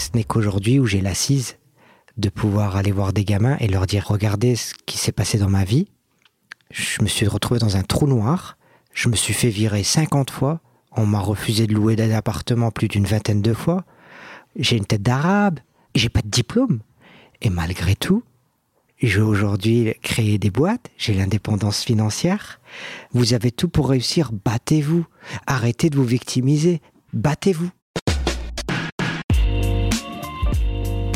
Ce n'est qu'aujourd'hui où j'ai l'assise de pouvoir aller voir des gamins et leur dire regardez ce qui s'est passé dans ma vie. Je me suis retrouvé dans un trou noir. Je me suis fait virer 50 fois. On m'a refusé de louer d'appartement plus d'une vingtaine de fois. J'ai une tête d'arabe. J'ai pas de diplôme. Et malgré tout, je vais aujourd'hui créer des boîtes. J'ai l'indépendance financière. Vous avez tout pour réussir. Battez-vous. Arrêtez de vous victimiser. Battez-vous.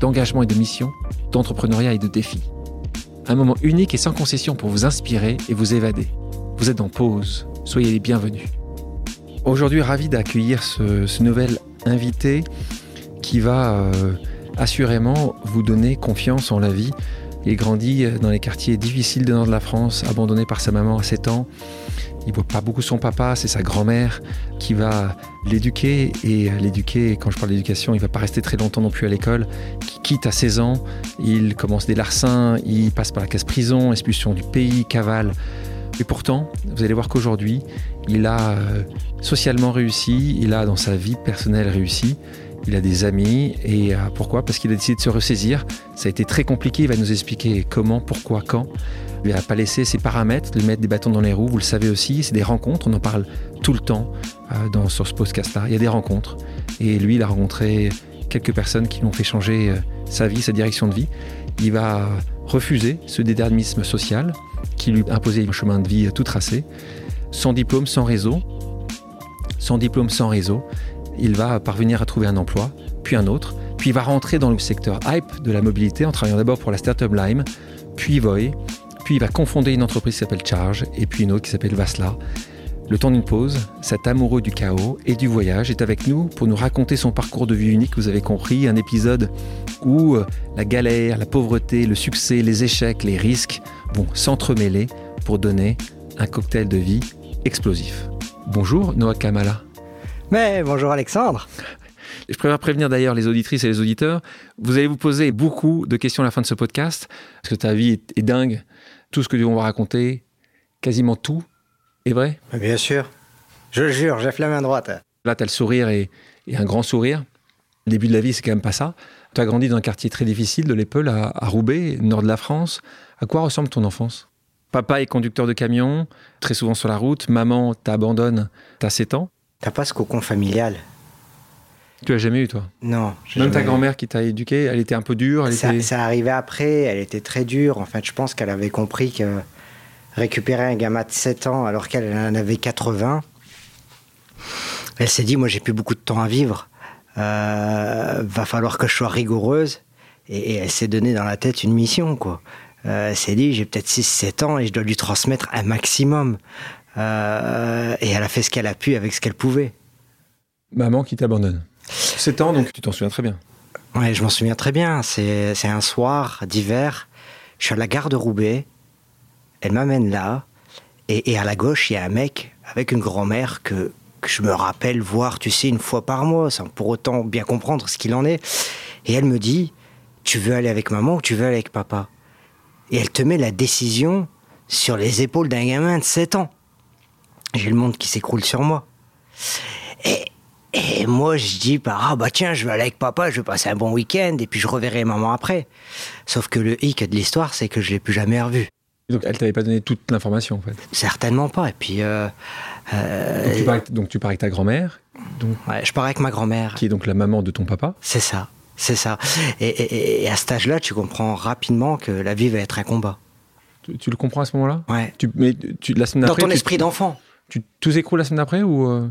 d'engagement et de mission, d'entrepreneuriat et de défis. Un moment unique et sans concession pour vous inspirer et vous évader. Vous êtes en pause, soyez les bienvenus. Aujourd'hui, ravi d'accueillir ce, nouvel invité qui va euh, assurément vous donner confiance en la vie. Il grandit dans les quartiers difficiles du nord de la France, abandonné par sa maman à 7 ans. Il voit pas beaucoup son papa, c'est sa grand-mère qui va l'éduquer. Et l'éduquer, quand je parle d'éducation, il va pas rester très longtemps non plus à l'école. Qui quitte à 16 ans, il commence des larcins, il passe par la case prison, expulsion du pays, cavale. Et pourtant, vous allez voir qu'aujourd'hui, il a euh, socialement réussi, il a dans sa vie personnelle réussi, il a des amis. Et euh, pourquoi? Parce qu'il a décidé de se ressaisir. Ça a été très compliqué, il va nous expliquer comment, pourquoi, quand. Il n'a pas laissé ses paramètres, lui mettre des bâtons dans les roues, vous le savez aussi, c'est des rencontres, on en parle tout le temps euh, dans, sur ce podcast-là. Il y a des rencontres. Et lui, il a rencontré quelques personnes qui l'ont fait changer euh, sa vie, sa direction de vie. Il va refuser ce déterminisme social qui lui imposait un chemin de vie tout tracé, sans diplôme, sans réseau. Sans diplôme, sans réseau, il va parvenir à trouver un emploi, puis un autre, puis il va rentrer dans le secteur hype de la mobilité en travaillant d'abord pour la startup Lime, puis Voy, puis il va confonder une entreprise qui s'appelle Charge et puis une autre qui s'appelle Vasla. Le temps d'une pause, cet amoureux du chaos et du voyage est avec nous pour nous raconter son parcours de vie unique, vous avez compris, un épisode où euh, la galère, la pauvreté, le succès, les échecs, les risques vont s'entremêler pour donner un cocktail de vie explosif. Bonjour Noah Kamala. Mais bonjour Alexandre. Je préfère prévenir d'ailleurs les auditrices et les auditeurs. Vous allez vous poser beaucoup de questions à la fin de ce podcast, parce que ta vie est dingue tout ce que on va raconter, quasiment tout, est vrai Bien sûr. Je le jure, j'ai la main droite. Là, tu as le sourire et, un grand sourire. Le début de la vie, c'est quand même pas ça. Tu as grandi dans un quartier très difficile de l'Épeule, à, Roubaix, nord de la France. À quoi ressemble ton enfance? Papa est conducteur de camion, très souvent sur la route. Maman t'abandonne, t'as 7 ans. T'as pas ce cocon familial. Tu l'as jamais eu, toi? Non. Même ta grand-mère qui t'a éduqué, elle était un peu dure elle ça, était... ça arrivait après, elle était très dure. En fait, je pense qu'elle avait compris que récupérer un gamin de 7 ans alors qu'elle en avait 80, elle s'est dit, moi j'ai plus beaucoup de temps à vivre, euh, va falloir que je sois rigoureuse. Et, elle s'est donné dans la tête une mission, quoi. Euh, elle s'est dit, j'ai peut-être 6-7 ans et je dois lui transmettre un maximum. Euh, et elle a fait ce qu'elle a pu avec ce qu'elle pouvait. Maman qui t'abandonne. 7 ans, donc tu t'en souviens très bien. Oui, je m'en souviens très bien. C'est un soir d'hiver. Je suis à la gare de Roubaix. Elle m'amène là. Et, à la gauche, il y a un mec avec une grand-mère que, que, je me rappelle voir, tu sais, une fois par mois, sans pour autant bien comprendre ce qu'il en est. Et elle me dit Tu veux aller avec maman ou tu veux aller avec papa? Et elle te met la décision sur les épaules d'un gamin de 7 ans. J'ai le monde qui s'écroule sur moi. Et, et moi, je dis, bah, ah bah tiens, je vais aller avec papa, je vais passer un bon week-end, et puis je reverrai maman après. Sauf que le hic de l'histoire, c'est que je l'ai plus jamais revu. Donc elle t'avait pas donné toute l'information en fait? Certainement pas. Et puis. Euh, euh, donc, tu pars avec ta grand-mère donc... Ouais, je pars avec ma grand-mère. Qui est donc la maman de ton papa? C'est ça. C'est ça. Et, à cet âge-là, tu comprends rapidement que la vie va être un combat. Tu, le comprends à ce moment-là? Ouais. Tu, mais tu, la semaine Dans ton esprit d'enfant. Tu tout s'écroule la semaine d'après ou euh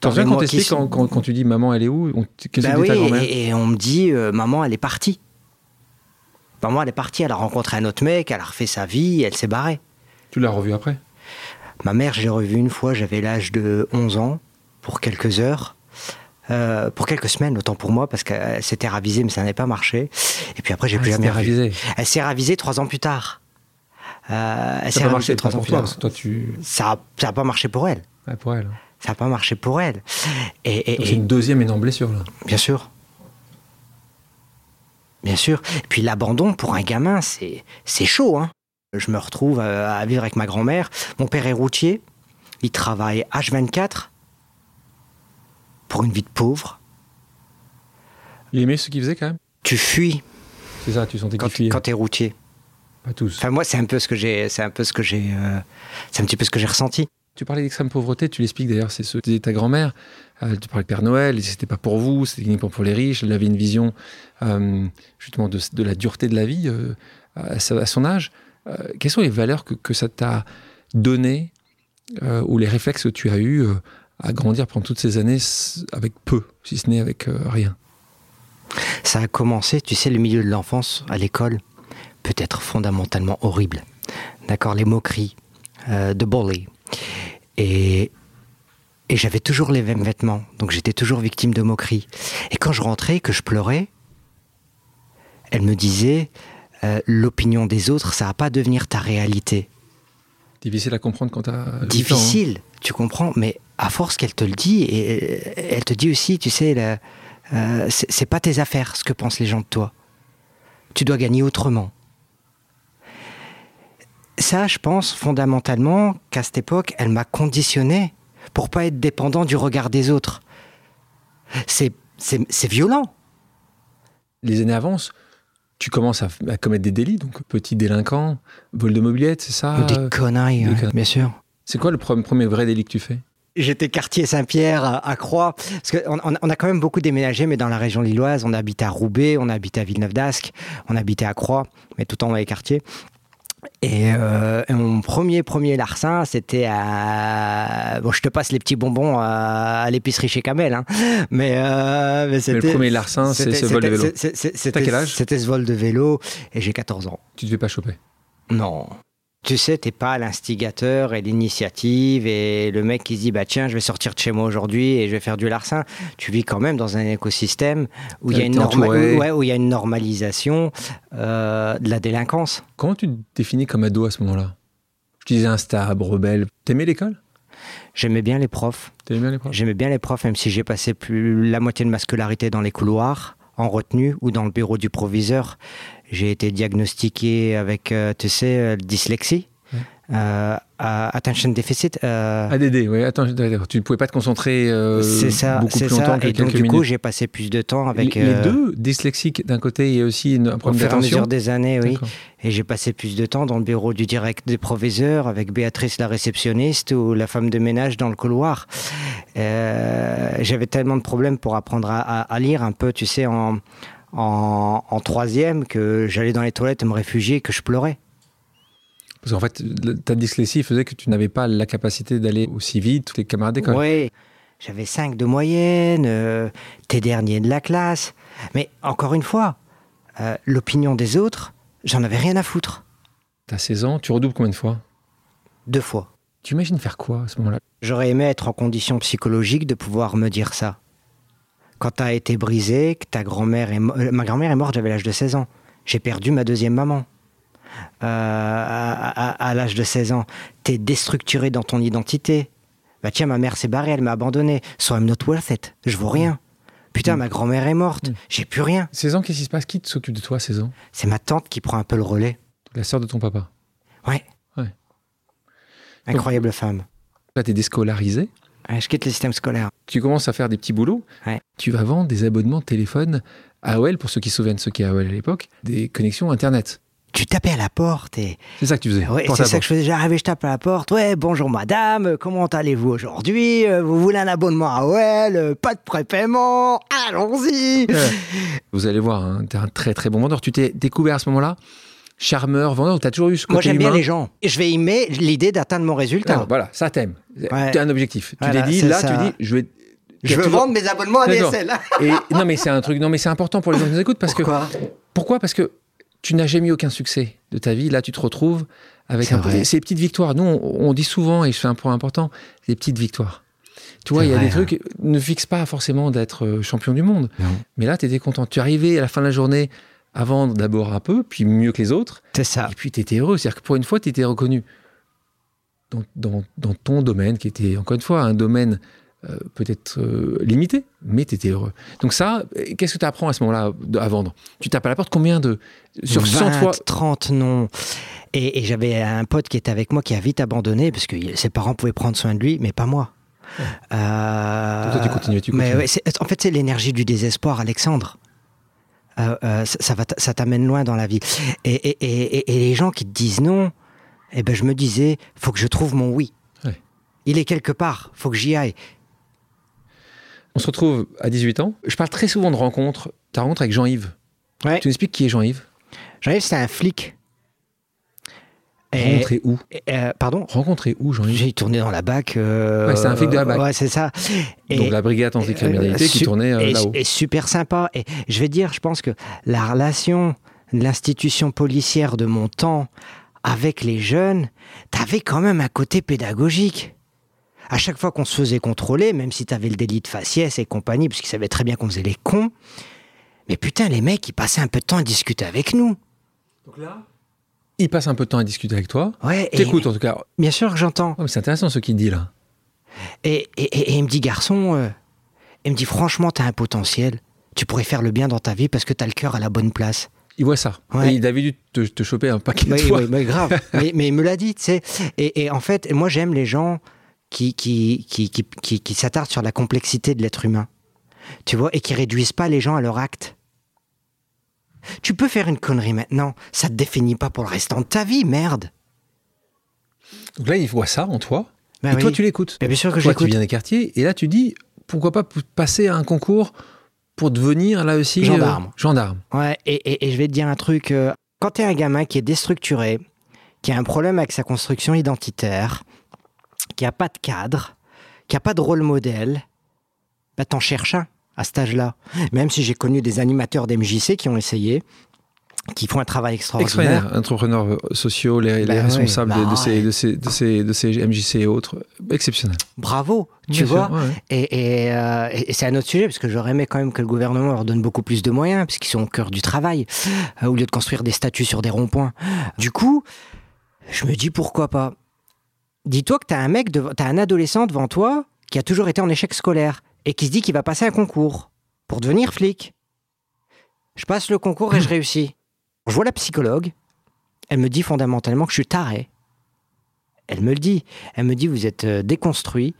T'en souviens quand t'expliques quand, quand, tu dis maman elle est où Qu'est-ce bah oui, et, et, on me dit euh, maman elle est partie. Maman elle est partie, elle a rencontré un autre mec, elle a refait sa vie, elle s'est barrée. Tu l'as revue après Ma mère, j'ai revu une fois, j'avais l'âge de 11 ans, pour quelques heures. euh, pour quelques semaines, autant pour moi, parce qu'elle s'était ravisée, mais ça n'avait pas marché. Et puis après, j'ai Ah, plus jamais ravisée. Elle s'est ravisée trois ans plus tard. Euh, Ça n'a pas marché pour ans plus toi, tard. parce que toi, tu. Ça n'a pas marché pour elle. Ouais, pour elle. Ça n'a pas marché pour elle. Et, et- Donc, et- c'est une deuxième énorme blessure, là. bien sûr. Bien sûr. Et puis l'abandon pour un gamin, c'est c'est chaud. Hein. Je me retrouve euh, à vivre avec ma grand-mère. Mon père est routier. Il travaille H24 pour une vie de pauvre. Il aimait ce qu'il faisait quand même Tu fuis C'est ça, tu sentais qu'il fuyait. quand tu es routier. Pas tous. Enfin moi c'est un peu ce que j'ai c'est un peu ce que j'ai euh, c'est un petit peu ce que j'ai ressenti. Tu parlais d'extrême pauvreté, tu l'expliques d'ailleurs, c'est ce que disait ta grand-mère. Euh, tu parlais de Père Noël, c'était pas pour vous, c'était uniquement pour les riches. Elle avait une vision euh, justement de, de la dureté de la vie euh, à, son âge. Quelles sont les valeurs que, que ça t'a données euh, ou les réflexes que tu as eus à grandir pendant toutes ces années avec peu, si ce n'est avec rien? Ça a commencé, tu sais, le milieu de l'enfance à l'école peut être fondamentalement horrible. D'accord, les moqueries, euh, de bully. Et, et j'avais toujours les mêmes vêtements, donc j'étais toujours victime de moqueries. Et quand je rentrais, que je pleurais, elle me disait euh, l'opinion des autres, ça va pas devenir ta réalité. Difficile à comprendre quand tu as Difficile, tu comprends, mais à force qu'elle te le dit, et elle te dit aussi, tu sais, euh, c'est pas tes affaires ce que pensent les gens de toi. Tu dois gagner autrement. Ça, je pense fondamentalement qu'à cette époque, elle m'a conditionné pour pas être dépendant du regard des autres. C'est violent. Les années avancent, tu commences à, à commettre des délits, donc petit délinquant, vol de mobilette, c'est ça des conneries, des ouais, conneries. bien sûr. C'est quoi le pre- premier vrai délit que tu fais? J'étais quartier Saint-Pierre à, à Croix, parce qu'on on, a quand même beaucoup déménagé, mais dans la région lilloise, on a habité à Roubaix, on a habité à Villeneuve d'Ascq, on habitait à Croix, mais tout en dans les quartiers. Et, euh, et mon premier premier larcin, c'était à bon, je te passe les petits bonbons à, à l'épicerie chez Kamel, hein. mais, euh, mais c'était le premier larcin, c'est ce vol de vélo. C'était quel âge? C'était ce vol de vélo, et j'ai 14 ans. Tu ne devais pas choper? Non. Tu sais, t'es pas l'instigateur et l'initiative et le mec qui se dit bah tiens, je vais sortir de chez moi aujourd'hui et je vais faire du larcin. Tu vis quand même dans un écosystème où il y a T'es une norma- entouré. où- ouais, où il y a une normalisation euh, de la délinquance. Comment tu te définis comme ado à ce moment-là? Je disais instable, rebelle. T'aimais l'école? J'aimais bien les profs. T'aimais les profs? J'aimais bien les profs, même si j'ai passé plus la moitié de ma scolarité dans les couloirs, en retenue ou dans le bureau du proviseur. J'ai été diagnostiqué avec, euh, tu sais, euh, dyslexie, euh, attention deficit. euh, ADD, oui. Attends, d'accord. tu ne pouvais pas te concentrer euh, c'est ça, beaucoup c'est plus longtemps ça. que Et donc du coup, j'ai passé plus de temps avec. les, les deux, dyslexiques d'un côté et aussi une- un Au problème fur et à d'attention mesure des années, oui. Et j'ai passé plus de temps dans le bureau du direct des proviseurs avec Béatrice la réceptionniste ou la femme de ménage dans le couloir. J'avais tellement de problèmes pour apprendre à, à- à lire un peu, tu sais, en, en, en troisième que j'allais dans les toilettes me réfugier, que je pleurais. Parce qu'en fait, ta dyslexie faisait que tu n'avais pas la capacité d'aller aussi vite tes camarades d'école. Oui, j'avais 5 de moyenne, euh, t'es dernier de la classe. Mais encore une fois, euh, l'opinion des autres, j'en avais rien à foutre. T'as 16 ans, tu redoubles combien de fois? Deux fois. Tu imagines faire quoi à ce moment-là? J'aurais aimé être en condition psychologique de pouvoir me dire ça. Quand t'as été brisé, que ta grand-mère est euh, ma grand-mère est morte, j'avais l'âge de 16 ans. J'ai perdu ma deuxième maman. Euh, à à- à l'âge de 16 ans, t'es déstructuré dans ton identité. Bah tiens, ma mère s'est barrée, elle m'a abandonné. So I'm not worth it. Je vaux rien. Putain, Mm. ma grand-mère est morte. Mm. J'ai plus rien. 16 ans, qu'est-ce qui se passe? Qui s'occupe de toi à 16 ans? C'est ma tante qui prend un peu le relais. La sœur de ton papa? Ouais. Ouais. Incroyable femme. Là, t'es déscolarisé? Ouais, je quitte le système scolaire. Tu commences à faire des petits boulots. Ouais. Tu vas vendre des abonnements de téléphone AOL, pour ceux qui se souviennent ce qu'est AOL à l'époque, des connexions Internet. Tu tapais à la porte et C'est ça que tu faisais. Porte c'est ça porte. que je faisais. J'arrivais, je tape à la porte. Ouais, bonjour madame, comment allez-vous aujourd'hui? Euh, Vous voulez un abonnement à OL Euh, Pas de prépaiement Allons-y Ouais. Vous allez voir, hein, t'es un très très bon vendeur. Tu t'es découvert à ce moment-là? Charmeur, vendeur, t'as toujours eu ce côté Moi j'aime bien les gens. Je vais aimer l'idée d'atteindre mon résultat. Ah, voilà, ça t'aime. Ouais. Tu as un objectif. Tu Voilà, t'es dit, là, ça. tu dis, je vais. je veux toujours- vendre mes abonnements à. DSL. Et, non, mais c'est un truc. Non, mais c'est important pour les gens qui nous écoutent parce que. Pourquoi? Pourquoi? Parce que tu n'as jamais eu aucun succès de ta vie. Là, tu te retrouves avec un, vrai. ces petites victoires. Nous, on, on dit souvent, et je fais un point important, des petites victoires. Tu vois, il y a vrai, des trucs, ne fixe pas forcément d'être euh, champion du monde. Non. Mais là, tu étais content. Tu es arrivé à la fin de la journée avant d'abord un peu, puis mieux que les autres, C'est ça. et puis tu étais heureux. C'est-à-dire que pour une fois, tu étais reconnu dans, dans- dans ton domaine, qui était encore une fois un domaine euh, peut-être euh, limité, mais tu étais heureux. Donc ça, qu'est-ce que tu apprends à ce moment-là à vendre? Tu tapes à la porte combien de... Sur 100 20, fois 30 non. Et, et j'avais un pote qui était avec moi qui a vite abandonné parce que ses parents pouvaient prendre soin de lui, mais pas moi. Euh, toi, tu mais ouais, en fait, c'est l'énergie du désespoir, Alexandre. Euh, euh, ça, ça va ça t'amène loin dans la vie. Et, et- et- et- et les gens qui te disent non, eh ben, je me disais, faut que je trouve mon oui. Ouais. Il est quelque part, faut que j'y aille. On se retrouve à 18 ans. Je parle très souvent de rencontres. Ta rencontre avec Jean-Yves. Ouais. Tu m'expliques qui est Jean-Yves? Jean-Yves, c'était un flic. Rencontré où? euh, pardon? Rencontré où, Jean-Yves J'ai tourné dans la BAC. euh, Ouais, c'est un flic de la BAC. Ouais, c'est ça. Et- Donc la brigade anticriminalité euh, qui tournait euh, et, là-haut. et super sympa. Et je vais dire, je pense que la relation de l'institution policière de mon temps avec les jeunes, t'avais quand même un côté pédagogique. À chaque fois qu'on se faisait contrôler, même si t'avais le délit de faciès et compagnie, parce qu'ils savaient très bien qu'on faisait les cons, mais putain, les mecs, ils passaient un peu de temps à discuter avec nous. Donc là Il passe un peu de temps à discuter avec toi. Ouais, T'écoutes en tout cas. Bien sûr que j'entends. Oh, c'est intéressant ce qu'il dit là. Et, et- et- et il me dit, garçon, euh, il me dit, franchement, t'as un potentiel. Tu pourrais faire le bien dans ta vie parce que t'as le cœur à la bonne place. Il voit ça. Ouais. Et il avait dû te, te choper un paquet de fois. oui, mais grave. mais, mais il me l'a dit, tu sais. Et, et en fait, moi, j'aime les gens qui, qui, qui, qui, qui- qui s'attardent sur la complexité de l'être humain. Tu vois, et qui réduisent pas les gens à leur acte. Tu peux faire une connerie maintenant, ça te définit pas pour le restant de ta vie, merde. Donc là, il voit ça en toi. Ben et oui. toi, tu l'écoutes. Mais bien sûr que Toi, tu viens des quartiers. Et là, tu dis, pourquoi pas passer à un concours pour devenir là aussi euh, Gendarme. gendarme. Ouais, et, et- et je vais te dire un truc. euh, quand t'es un gamin qui est déstructuré, qui a un problème avec sa construction identitaire, qui a pas de cadre, qui a pas de rôle modèle, bah t'en cherches un à cet âge-là. Même si j'ai connu des animateurs d'MJC qui ont essayé, qui font un travail extraordinaire. Extraordinaire. Entrepreneurs sociaux, les, les Bah responsables ouais, bah de ces, de, ces, de, ces, de ces MJC et autres. Exceptionnel. Bravo, tu Bien vois. ouais, ouais. Et, et, euh, et- c'est un autre sujet, parce que j'aurais aimé quand même que le gouvernement leur donne beaucoup plus de moyens, parce qu'ils sont au cœur du travail, euh, au lieu de construire des statues sur des ronds-points. Du coup, je me dis pourquoi pas. Dis-toi que t'as un mec, dev- t'as un adolescent devant toi qui a toujours été en échec scolaire et qui se dit qu'il va passer un concours pour devenir flic. Je passe le concours et je réussis. Je vois la psychologue, elle me dit fondamentalement que je suis taré. Elle me le dit. Elle me dit vous êtes euh, déconstruit.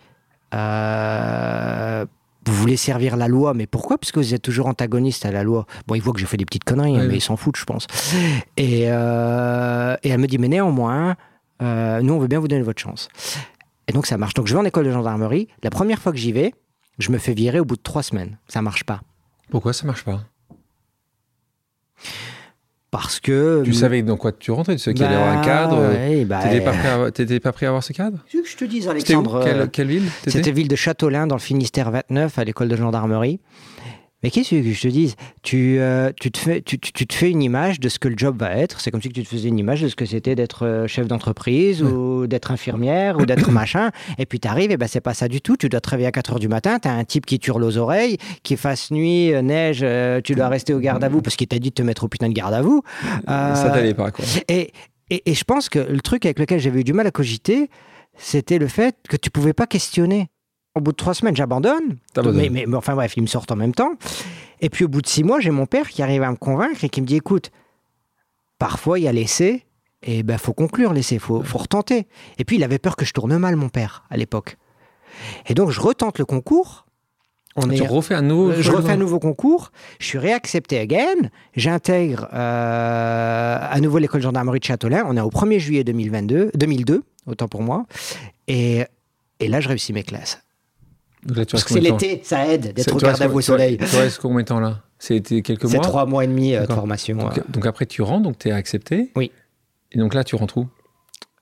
Euh, vous voulez servir la loi, mais pourquoi? Parce que vous êtes toujours antagoniste à la loi. Bon, il voit que je fais des petites conneries, hein, mais il s'en fout, je pense. Et, euh, et elle me dit, mais néanmoins, euh, nous, on veut bien vous donner votre chance. Et donc, ça marche. Donc, je vais en école de gendarmerie. La première fois que j'y vais, je me fais virer au bout de trois semaines. Ça marche pas. Pourquoi ça marche pas? Parce que... Tu savais dans quoi tu rentrais Tu savais qu'il allait y avoir un cadre Bah, ouais, bah, T'étais pas, prêt à- t'étais pas prêt à avoir ce cadre? Tu veux que je te dise, où? Alexandre euh, quelle, quelle ville C'était ville de Châteaulin, dans le Finistère 29, à l'école de gendarmerie. Mais qu'est-ce que je te dise? Tu, euh, tu, te fais, tu, tu- tu te fais une image de ce que le job va être. C'est comme si tu te faisais une image de ce que c'était d'être euh, chef d'entreprise ou d'être infirmière ou d'être machin. Et puis tu arrives, et ben c'est pas ça du tout. Tu dois te réveiller à 4 h du matin, tu as un type qui t'hurle aux oreilles, qui fasse nuit, euh, neige, euh, tu dois rester au garde à vous parce qu'il t'a dit de te mettre au putain de garde à vous. Euh, Ça t'allait pas, quoi. et, et, et je pense que le truc avec lequel j'avais eu du mal à cogiter, c'était le fait que tu pouvais pas questionner. Au bout de trois semaines, j'abandonne. Mais, mais, mais enfin bref, ils me sortent en même temps. Et puis au bout de six mois, j'ai mon père qui arrive à me convaincre et qui me dit écoute, parfois il y a l'essai, et ben faut conclure l'essai, faut, faut retenter. Et puis il avait peur que je tourne mal, mon père, à l'époque. Et donc je retente le concours. On Tu refais un nouveau. euh, je refais un nouveau concours, je suis réaccepté again, j'intègre euh, à nouveau l'école de gendarmerie de Châteaulin, on est au 1er juillet 2022, 2002, autant pour moi, et, et là je réussis mes classes. Donc là, tu Parce que c'est l'été, ça aide d'être C'est- au garde à au soleil. Tu restes combien de temps là C'était quelques C'est mois trois mois et demi euh, de formation. donc, donc après, tu rentres, donc tu es accepté. Oui. Et donc là, tu rentres où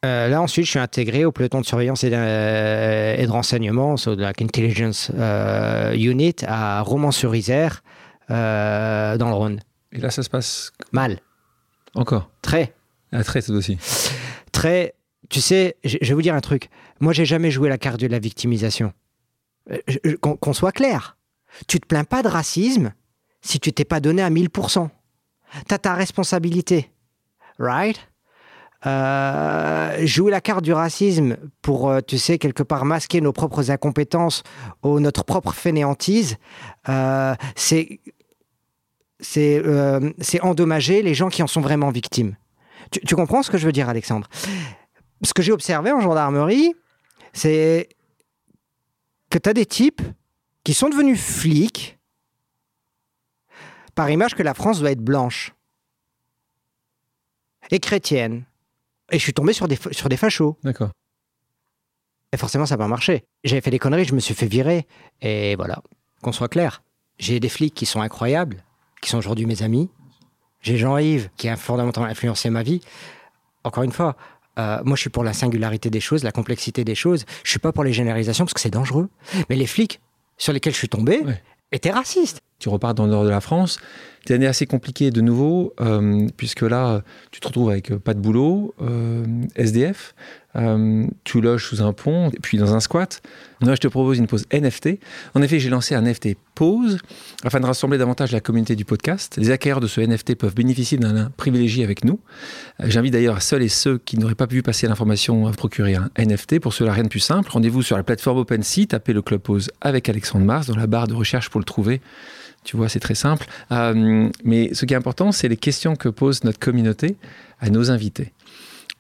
Euh, là, ensuite, je suis intégré au peloton de surveillance et de, euh, et de renseignement, so like Intelligence euh, Unit, à Romans-sur-Isère, dans le Rhône. Et là, ça se passe Mal. encore. Très. À la traite aussi. Très. Tu sais, je je vais vous dire un truc. Moi, j'ai jamais joué la carte de la victimisation. Euh, qu'on soit clair. Tu te plains pas de racisme si tu t'es pas donné à 1000%. T'as ta responsabilité. Right? Euh, jouer la carte du racisme pour, euh, tu sais, quelque part masquer nos propres incompétences ou notre propre fainéantise, c'est c'est endommager les gens qui en sont vraiment victimes. Tu comprends ce que je veux dire, Alexandre? Ce que j'ai observé en gendarmerie, c'est que tu as des types qui sont devenus flics par image que la France doit être blanche et chrétienne. Et je suis tombé sur des, sur des fachos. D'accord. Et forcément, ça n'a pas marché. J'avais fait des conneries, je me suis fait virer. Et voilà, qu'on soit clair. J'ai des flics qui sont incroyables, qui sont aujourd'hui mes amis. J'ai Jean-Yves, qui a fondamentalement influencé ma vie. Encore une fois, euh, moi, je suis pour la singularité des choses, la complexité des choses. Je suis pas pour les généralisations parce que c'est dangereux. Mais les flics sur lesquels je suis tombé étaient racistes. Tu repars dans le nord de la France. C'est une année assez compliquée de nouveau, euh, puisque là, tu te retrouves avec euh, pas de boulot, euh, SDF, tu loges sous un pont, puis dans un squat. Moi, je te propose une pause NFT. En effet, j'ai lancé un NFT pause afin de rassembler davantage la communauté du podcast. Les acquéreurs de ce NFT peuvent bénéficier d'un privilégié avec nous. J'invite d'ailleurs seuls et ceux qui n'auraient pas pu passer l'information à procurer un NFT. Pour cela, rien de plus simple. Rendez-vous sur la plateforme OpenSea, tapez le club pause avec Alexandre Mars dans la barre de recherche pour le trouver. Tu vois, c'est très simple. Euh, mais ce qui est important, c'est les questions que pose notre communauté à nos invités.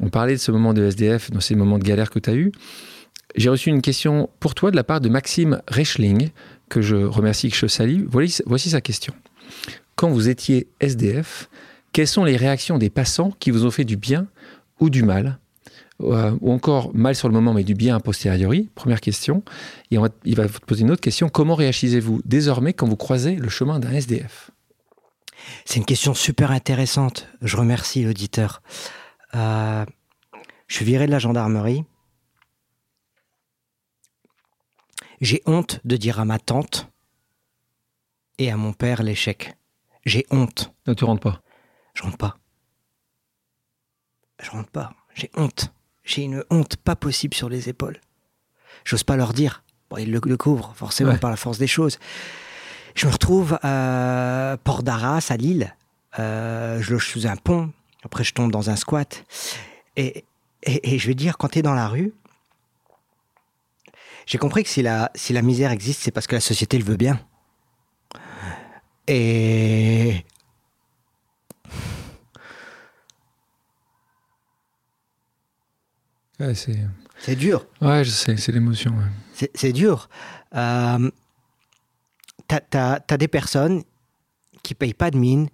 On parlait de ce moment de SDF, dans ces moments de galère que tu as eu. J'ai reçu une question pour toi de la part de Maxime Reichling, que je remercie, que je salue. Voici sa question. Quand vous étiez SDF, quelles sont les réactions des passants qui vous ont fait du bien ou du mal? Euh, ou encore mal sur le moment, mais du bien a posteriori Première question. Et il va vous poser une autre question. Comment réagissez-vous désormais quand vous croisez le chemin d'un SDF C'est une question super intéressante. Je remercie l'auditeur. Euh, je suis viré de la gendarmerie. J'ai honte de dire à ma tante et à mon père l'échec. J'ai honte. Non, tu rentres pas. Je rentre pas. Je rentre pas. J'ai honte. J'ai une honte pas possible sur les épaules. J'ose pas leur dire. Bon, ils le, couvrent, forcément, par la force des choses. Je me retrouve à Port d'Arras, à Lille. Euh, je loge sous un pont. Après, je tombe dans un squat. Et, et, je vais dire, quand tu es dans la rue, j'ai compris que si la, si la misère existe, c'est parce que la société le veut bien. Et c'est dur. Ouais, je sais, c'est l'émotion. C'est dur. Euh, T'as as, des personnes qui payent pas de mine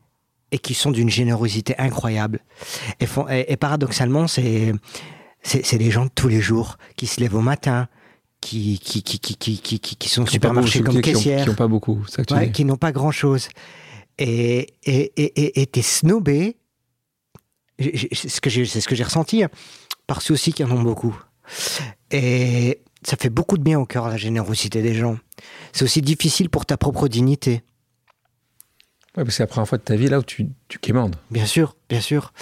et qui sont d'une générosité incroyable. Et, font, et, paradoxalement, c'est c'est des gens de tous les jours qui se lèvent au matin, qui, qui, qui, qui, qui, sont supermarchés comme caissières. Qui n'ont pas beaucoup, ça Qui n'ont pas grand-chose. Et t'es et, et, snobé. C'est ce que j'ai ressenti. Hein par ceux aussi qui en ont beaucoup. Et ça fait beaucoup de bien au cœur, la générosité des gens. C'est aussi difficile pour ta propre dignité. Ouais, parce que c'est la première fois de ta vie là où tu, tu quémandes. Bien sûr, bien sûr.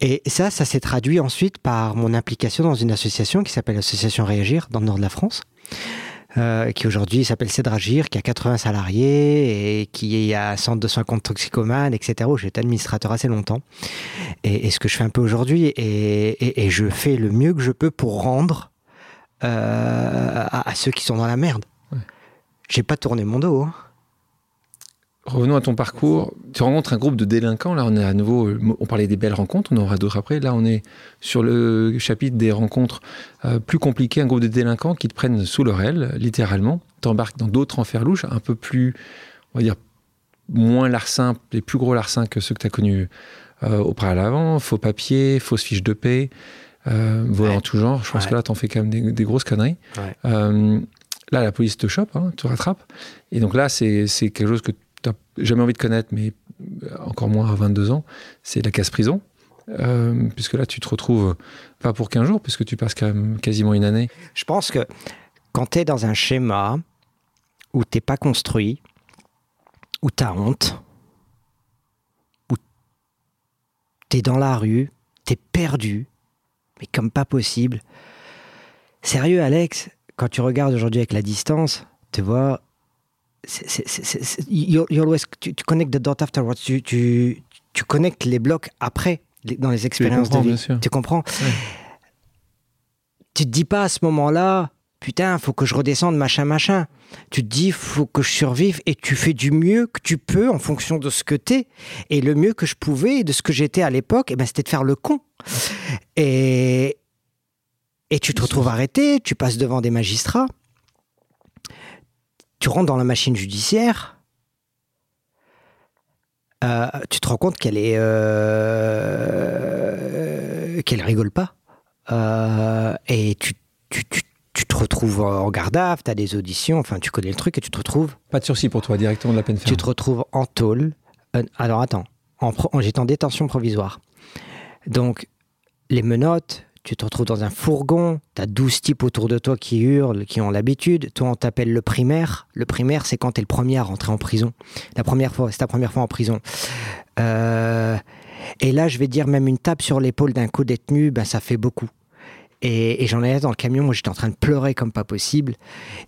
Et ça, ça s'est traduit ensuite par mon implication dans une association qui s'appelle l'Association Réagir dans le nord de la France. Euh, qui aujourd'hui s'appelle Cédragir, qui a 80 salariés et qui a un centre de soins contre toxicomanes, etc. J'ai été administrateur assez longtemps. Et, ce que je fais un peu aujourd'hui, et, je fais le mieux que je peux pour rendre euh, à, ceux qui sont dans la merde. J'ai pas tourné mon dos. Hein. Revenons à ton parcours. Tu rencontres un groupe de délinquants. Là, on est à nouveau. Euh, on parlait des belles rencontres. On aura d'autres après. Là, on est sur le chapitre des rencontres euh, plus compliquées. Un groupe de délinquants qui te prennent sous leur aile, littéralement. T'embarques dans d'autres enferlouches, un peu plus, on va dire, moins larcins, les plus gros larcins que ceux que tu as connus euh, au préalable. Faux papiers, fausses fiches de paix, euh, volant tout genre. Je pense que là, t'en fais quand même des, grosses conneries. là, la police te chope, hein, te rattrape. Et donc là, c'est quelque chose que jamais envie de connaître, mais euh, encore moins à 22 ans, c'est la casse-prison. Euh, puisque là, tu te retrouves pas pour 15 jours, puisque tu passes quand même quasiment une année. Je pense que quand tu es dans un schéma où t'es pas construit, où tu as honte, où tu es dans la rue, tu es perdu, mais comme pas possible. Sérieux, Alex, quand tu regardes aujourd'hui avec la distance, tu vois, c'est- c'est- c'est- c'est- you- you always- tu, tu connectes the dot afterwards. Tu, tu, tu connectes les blocs après, dans les expériences de vie. bien sûr. Tu comprends? Tu te dis pas à ce moment-là, putain, faut que je redescende, machin, machin. Tu te dis, faut que je survive et tu fais du mieux que tu peux en fonction de ce que t'es. Et le mieux que je pouvais, de ce que j'étais à l'époque, eh ben, c'était de faire le con. Et, et tu te retrouves arrêté, tu passes devant des magistrats, tu rentres dans la machine judiciaire, euh, tu te rends compte qu'elle est euh, qu'elle rigole pas. Euh, et tu, tu, tu, tu te retrouves en garde à vue, tu as des auditions, enfin tu connais le truc et tu te retrouves Pas de sursis pour toi, directement de la peine ferme. tu te retrouves en tôle. Alors attends, en- j'étais en détention provisoire. Donc, les menottes, tu te retrouves dans un fourgon, tu as 12 types autour de toi qui hurlent, qui ont l'habitude. Toi, on t'appelle le primaire. Le primaire, c'est quand tu es le premier à rentrer en prison. La première fois, c'est ta première fois en prison. Euh, et là, je vais dire, même une tape sur l'épaule d'un co-détenu, ben, ça fait beaucoup. Et, j'en ai dans le camion, j'étais en train de pleurer comme pas possible.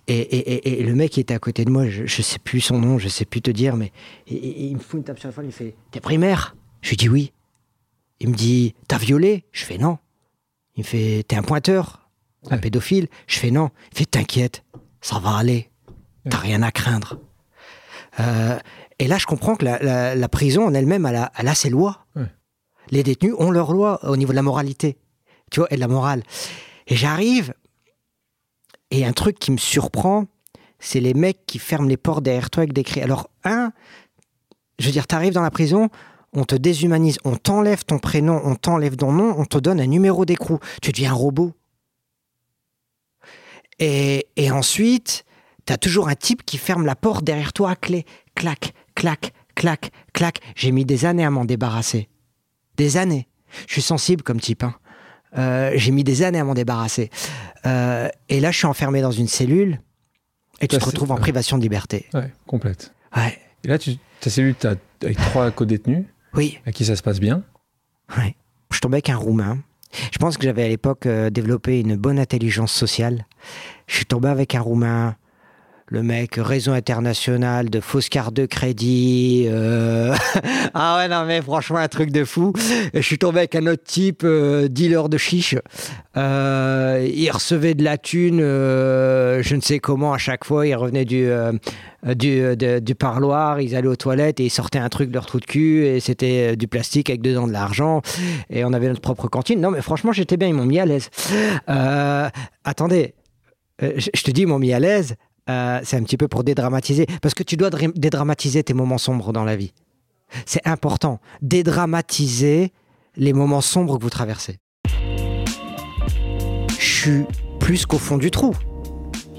Et, le mec qui était à côté de moi, je, je sais plus son nom, je sais plus te dire, mais il me fout une tape sur l'épaule, il fait T'es primaire? Je lui dis oui. Il me dit T'as violé? Je fais non. Il me fait T'es un pointeur Un Ouais. pédophile? Je fais non. Il fait T'inquiète, ça va aller. T'as rien à craindre. Euh, et là, je comprends que la, la- la prison en elle-même, elle a, elle a ses lois. Ouais. Les détenus ont leurs lois au niveau de la moralité, tu vois, et de la morale. Et j'arrive, et un truc qui me surprend, c'est les mecs qui ferment les portes derrière toi avec des cris. Alors, un, je veux dire, t'arrives dans la prison, on te déshumanise, on t'enlève ton prénom, on t'enlève ton nom, on te donne un numéro d'écrou. Tu deviens un robot. Et, et ensuite, t'as toujours un type qui ferme la porte derrière toi à clé. Clac, clac, clac, clac. J'ai mis des années à m'en débarrasser. Des années. Je suis sensible comme type. hein. Euh, J'ai mis des années à m'en débarrasser. Euh, et là, je suis enfermé dans une cellule et tu te retrouves en privation de liberté. Ouais, complète. Ouais. Et là, tu, ta cellule, t'as avec trois co-détenus, Oui. à qui ça se passe bien. Ouais. Je tombais avec un Roumain. Je pense que j'avais à l'époque euh, développé une bonne intelligence sociale. Je suis tombé avec un Roumain. Le mec, réseau international de fausses cartes de crédit. euh, ah ouais, non, mais franchement, un truc de fou. Et je suis tombé avec un autre type, euh, dealer de chiche. Euh, il recevait de la thune, euh, je ne sais comment, à chaque fois. Il revenait du, du, du parloir, ils allaient aux toilettes et ils sortaient un truc de leur trou de cul. Et c'était du plastique avec dedans de l'argent. Et on avait notre propre cantine. Non, mais franchement, j'étais bien, ils m'ont mis à l'aise. Attendez, je te dis, ils m'ont mis à l'aise. Euh, c'est un petit peu pour dédramatiser. Parce que tu dois dra- dédramatiser tes moments sombres dans la vie. C'est important. Dédramatiser les moments sombres que vous traversez. Je suis plus qu'au fond du trou.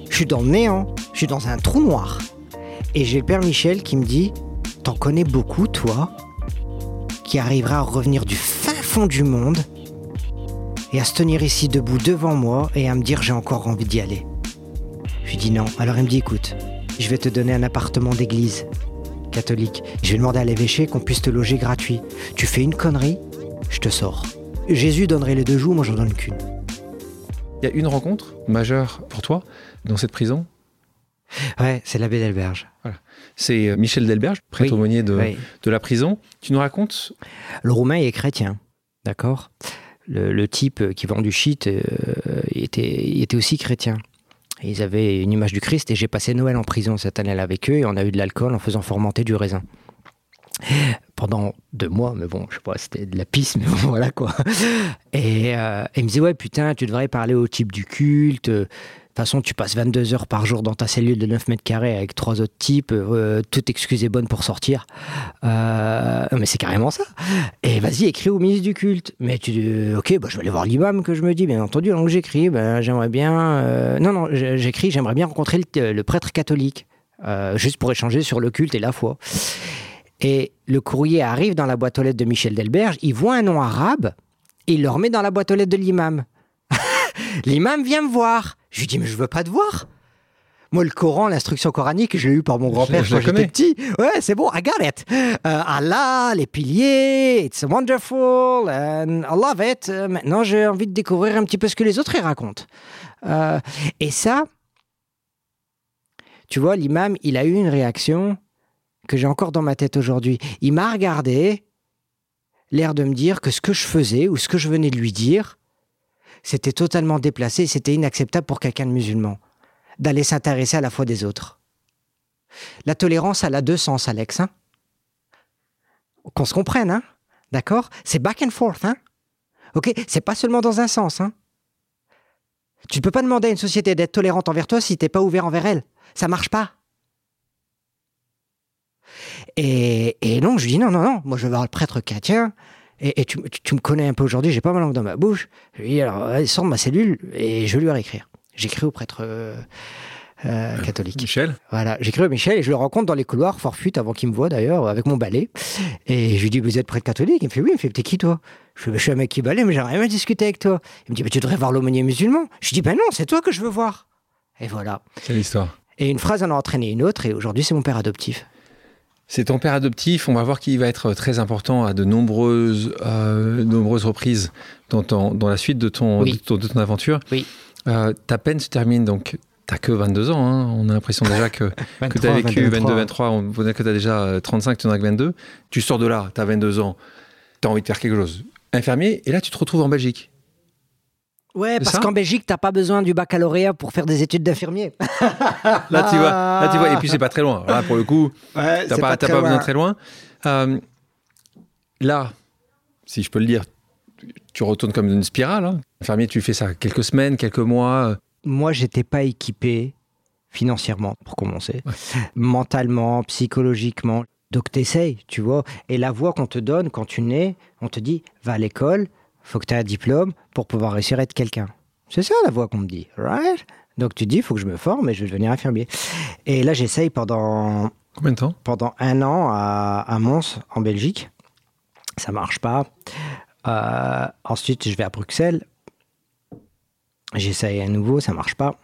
Je suis dans le néant. Je suis dans un trou noir. Et j'ai le père Michel qui me dit T'en connais beaucoup, toi, qui arrivera à revenir du fin fond du monde et à se tenir ici debout devant moi et à me dire J'ai encore envie d'y aller. Je lui dis non. Alors il me dit écoute, je vais te donner un appartement d'église catholique. Je vais demander à l'évêché qu'on puisse te loger gratuit. Tu fais une connerie, je te sors. Jésus donnerait les deux joues, moi j'en donne qu'une. Il y a une rencontre majeure pour toi dans cette prison? Ouais, c'est l'abbé d'Alberge. C'est euh, Michel Delberge, prêtre Oui, aumônier de, Oui. de la prison. Tu nous racontes? Le roumain est chrétien, d'accord? Le, le type qui vend du shit euh, était aussi chrétien. Ils avaient une image du Christ et j'ai passé Noël en prison cette année-là avec eux et on a eu de l'alcool en faisant fermenter du raisin. Pendant deux mois, mais bon, je sais pas, c'était de la pisse, mais bon, voilà quoi. Et euh, il me disait, ouais, putain, tu devrais parler au type du culte. Façon, tu passes 22 heures par jour dans ta cellule de 9 mètres carrés avec trois autres types, euh, toute excuse est bonne pour sortir. Euh, mais c'est carrément ça. Et vas-y, écris au ministre du culte. Mais tu dis, ok, bah, je vais aller voir l'imam que je me dis, bien entendu, donc j'écris, ben, j'aimerais bien. euh, Non, non, j'écris, j'aimerais bien rencontrer le, prêtre catholique, euh, juste pour échanger sur le culte et la foi. Et le courrier arrive dans la boîte aux lettres de Michel Delberge, il voit un nom arabe, il le remet dans la boîte aux lettres de l'imam. l'imam vient me voir. Je lui dis, mais je veux pas te voir. Moi, le Coran, l'instruction coranique, je l'ai eu par mon grand-père quand j'étais petit. Ouais, c'est bon, I got it. Euh, Allah, les piliers, it's wonderful, and I love it. Euh, maintenant, j'ai envie de découvrir un petit peu ce que les autres y racontent. Euh, et ça, tu vois, l'imam, il a eu une réaction que j'ai encore dans ma tête aujourd'hui. Il m'a regardé, l'air de me dire que ce que je faisais ou ce que je venais de lui dire, c'était totalement déplacé, c'était inacceptable pour quelqu'un de musulman, d'aller s'intéresser à la foi des autres. La tolérance, elle a deux sens, Alex. Hein Qu'on se comprenne, hein D'accord? C'est back and forth, hein Ok? C'est pas seulement dans un sens, hein Tu ne peux pas demander à une société d'être tolérante envers toi si t'es pas ouvert envers elle. Ça marche pas. Et, et donc, je dis non, non, non, moi je vais voir le prêtre chrétien. Et, et tu, tu- tu me connais un peu aujourd'hui, j'ai pas ma langue dans ma bouche. Je lui dis alors, sors de ma cellule et je vais lui réécrire. J'écris au prêtre euh, euh, catholique. Michel Voilà, j'écris à Michel et je le rencontre dans les couloirs, forfuite avant qu'il me voie d'ailleurs, avec mon balai. Et je lui dis, vous êtes prêtre catholique? Il me fait, oui. Il me fait, t'es qui toi? Je, fais, je suis un mec qui balai, mais j'aimerais bien discuter avec toi. Il me dit, mais tu devrais voir l'aumônier musulman. Je dis, ben non, c'est toi que je veux voir. Et voilà. Quelle histoire Et une phrase en a entraîné une autre, et aujourd'hui, c'est mon père adoptif. C'est ton père adoptif. On va voir qu'il va être très important à de nombreuses, euh, nombreuses reprises dans, ton- dans la suite de ton, Oui. de ton, de ton aventure. Oui. Euh, ta peine se termine donc. T'as que 22 ans. hein. On a l'impression déjà que, que tu as vécu 22, 23. On dire que tu as déjà euh, 35, tu en as que 22. Tu sors de là, tu as 22 ans. Tu as envie de faire quelque chose. Infirmier, et là, tu te retrouves en Belgique. Ouais, parce qu'en Belgique, t'as pas besoin du baccalauréat pour faire des études d'infirmier. Là, tu vois. Là, tu vois. Et puis, c'est pas très loin. Là, pour le coup, Ouais, T'as pas, t'as pas besoin de très loin. Euh, là, si je peux le dire, tu retournes comme une spirale. Hein. Infirmier, tu fais ça quelques semaines, quelques mois. Moi, j'étais pas équipé financièrement, pour commencer. Ouais. Mentalement, psychologiquement. Donc, t'essayes, tu vois. Et la voie qu'on te donne quand tu nais, on te dit, va à l'école, faut que tu aies un diplôme pour pouvoir réussir à être quelqu'un. C'est ça la voie qu'on me dit, right? Donc, tu dis, faut que je me forme et je vais devenir infirmier. Et là, j'essaye pendant Combien de temps? pendant un an à, à Mons, en Belgique. Ça marche pas. Euh, ensuite, je vais à Bruxelles. J'essaye à nouveau, ça marche pas.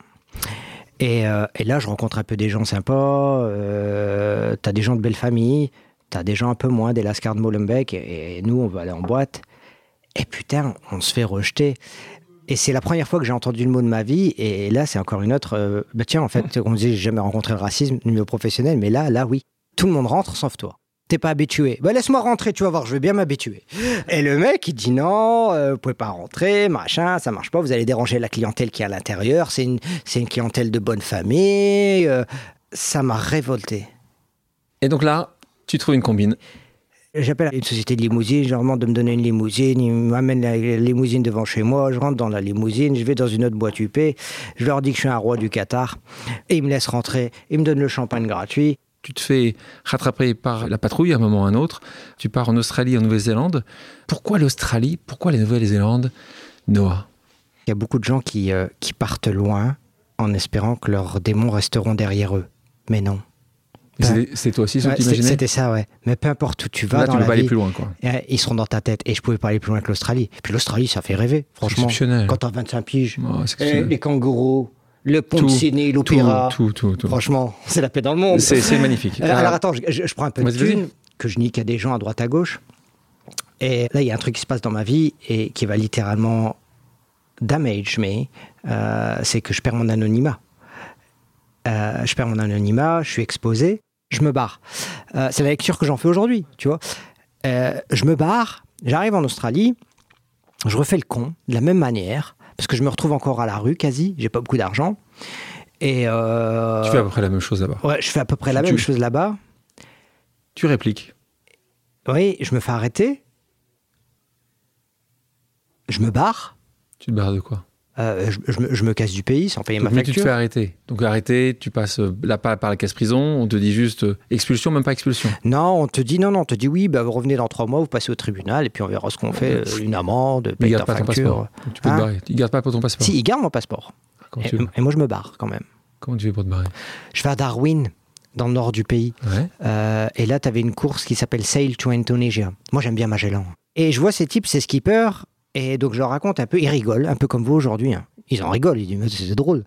Et, euh, et là, je rencontre un peu des gens sympas. Euh, t'as des gens de belle famille. T'as des gens un peu moins, des Lascar de Molenbeek. Et, et nous, on va aller en boîte. Et putain, on se fait rejeter. Et c'est la première fois que j'ai entendu le mot de ma vie. Et là, c'est encore une autre. euh, bah tiens, en fait, on me dit, j'ai jamais rencontré le racisme au niveau professionnel. Mais là, là, oui. Tout le monde rentre sauf toi. T'es pas habitué. Bah laisse-moi rentrer, tu vas voir, je vais bien m'habituer. Et le mec, il dit non, euh, vous pouvez pas rentrer, machin, ça marche pas, vous allez déranger la clientèle qui est à l'intérieur, c'est une, une clientèle de bonne famille. euh, ça m'a révolté. Et donc là, tu trouves une combine. J'appelle une société de limousine, je leur demande de me donner une limousine, ils m'amènent la limousine devant chez moi, je rentre dans la limousine, je vais dans une autre boîte UP, je leur dis que je suis un roi du Qatar, et ils me laissent rentrer, ils me donnent le champagne gratuit. Tu te fais rattraper par la patrouille à un moment ou à un autre. Tu pars en Australie, en Nouvelle-Zélande. Pourquoi l'Australie? Pourquoi la Nouvelle-Zélande Noah? Il y a beaucoup de gens qui, euh, qui partent loin en espérant que leurs démons resteront derrière eux. Mais non. C'est- toi aussi ce que tu C'était ça, ouais. Mais peu importe où tu vas Là, dans tu peux la pas aller vie, plus loin, quoi. euh, ils seront dans ta tête. Et je pouvais pas aller plus loin que l'Australie. Puis l'Australie, ça fait rêver, franchement. Quand t'as 25 piges, Oh, exceptionnel. les kangourous, le pont Tout, de Sydney, l'opéra. tout, tout, tout. Franchement, c'est la paix dans le monde. C'est magnifique. Alors, alors, attends, je, prends un peu de thune que je nique à des gens à droite à gauche. Et là, il y a un truc qui se passe dans ma vie et qui va littéralement damage me. Euh, c'est que je perds mon anonymat. Euh, je perds mon anonymat, je suis exposé, je me barre. Euh, c'est la lecture que j'en fais aujourd'hui, tu vois. Euh, je me barre, j'arrive en Australie, je refais le con de la même manière parce que je me retrouve encore à la rue quasi, j'ai pas beaucoup d'argent. Et euh, Tu fais à peu près la même chose là-bas. Ouais, je fais à peu près la Tu- même chose là-bas. Tu répliques. Oui, je me fais arrêter. Je me barre. Tu te barres de quoi? Euh, je, je me, je me casse du pays sans payer ma Mais tu te facture. fais arrêter. Donc arrêter, tu passes euh, là par, par la caisse prison, on te dit juste euh, expulsion, même pas expulsion. Non, on te dit non, non, on te dit oui, bah, vous revenez dans trois mois, vous passez au tribunal et puis on verra ce qu'on fait. euh, Une amende, Mais paye ils ta pas ton facture. passeport. Donc tu peux Hein te barrer. Ils gardent pas pour ton passeport. Si, ils gardent mon passeport. Et, moi, je me barre quand même. comment tu fais pour te barrer? Je vais à Darwin, dans le nord du pays. Ouais. Et là, tu avais une course qui s'appelle Sail to Indonesia. Moi, j'aime bien Magellan. Et je vois ces types, ces skippers, et donc je leur raconte un peu, ils rigolent, un peu comme vous aujourd'hui. hein. Ils en rigolent, ils disent, mais c'est drôle.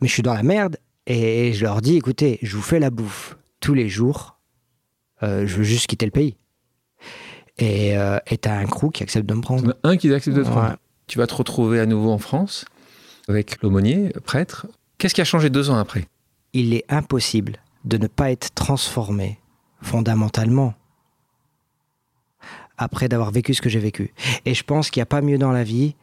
Mais je suis dans la merde, et je leur dis, écoutez, je vous fais la bouffe tous les jours, Euh, je veux juste quitter le pays. Et euh, et t'as un crew qui accepte de me prendre. un qui accepte de te prendre. Ouais. Tu vas te retrouver à nouveau en France avec l'aumônier, prêtre. Qu'est-ce qui a changé deux ans après? Il est impossible de ne pas être transformé fondamentalement après d'avoir vécu ce que j'ai vécu. Et je pense qu'il n'y a pas mieux dans la vie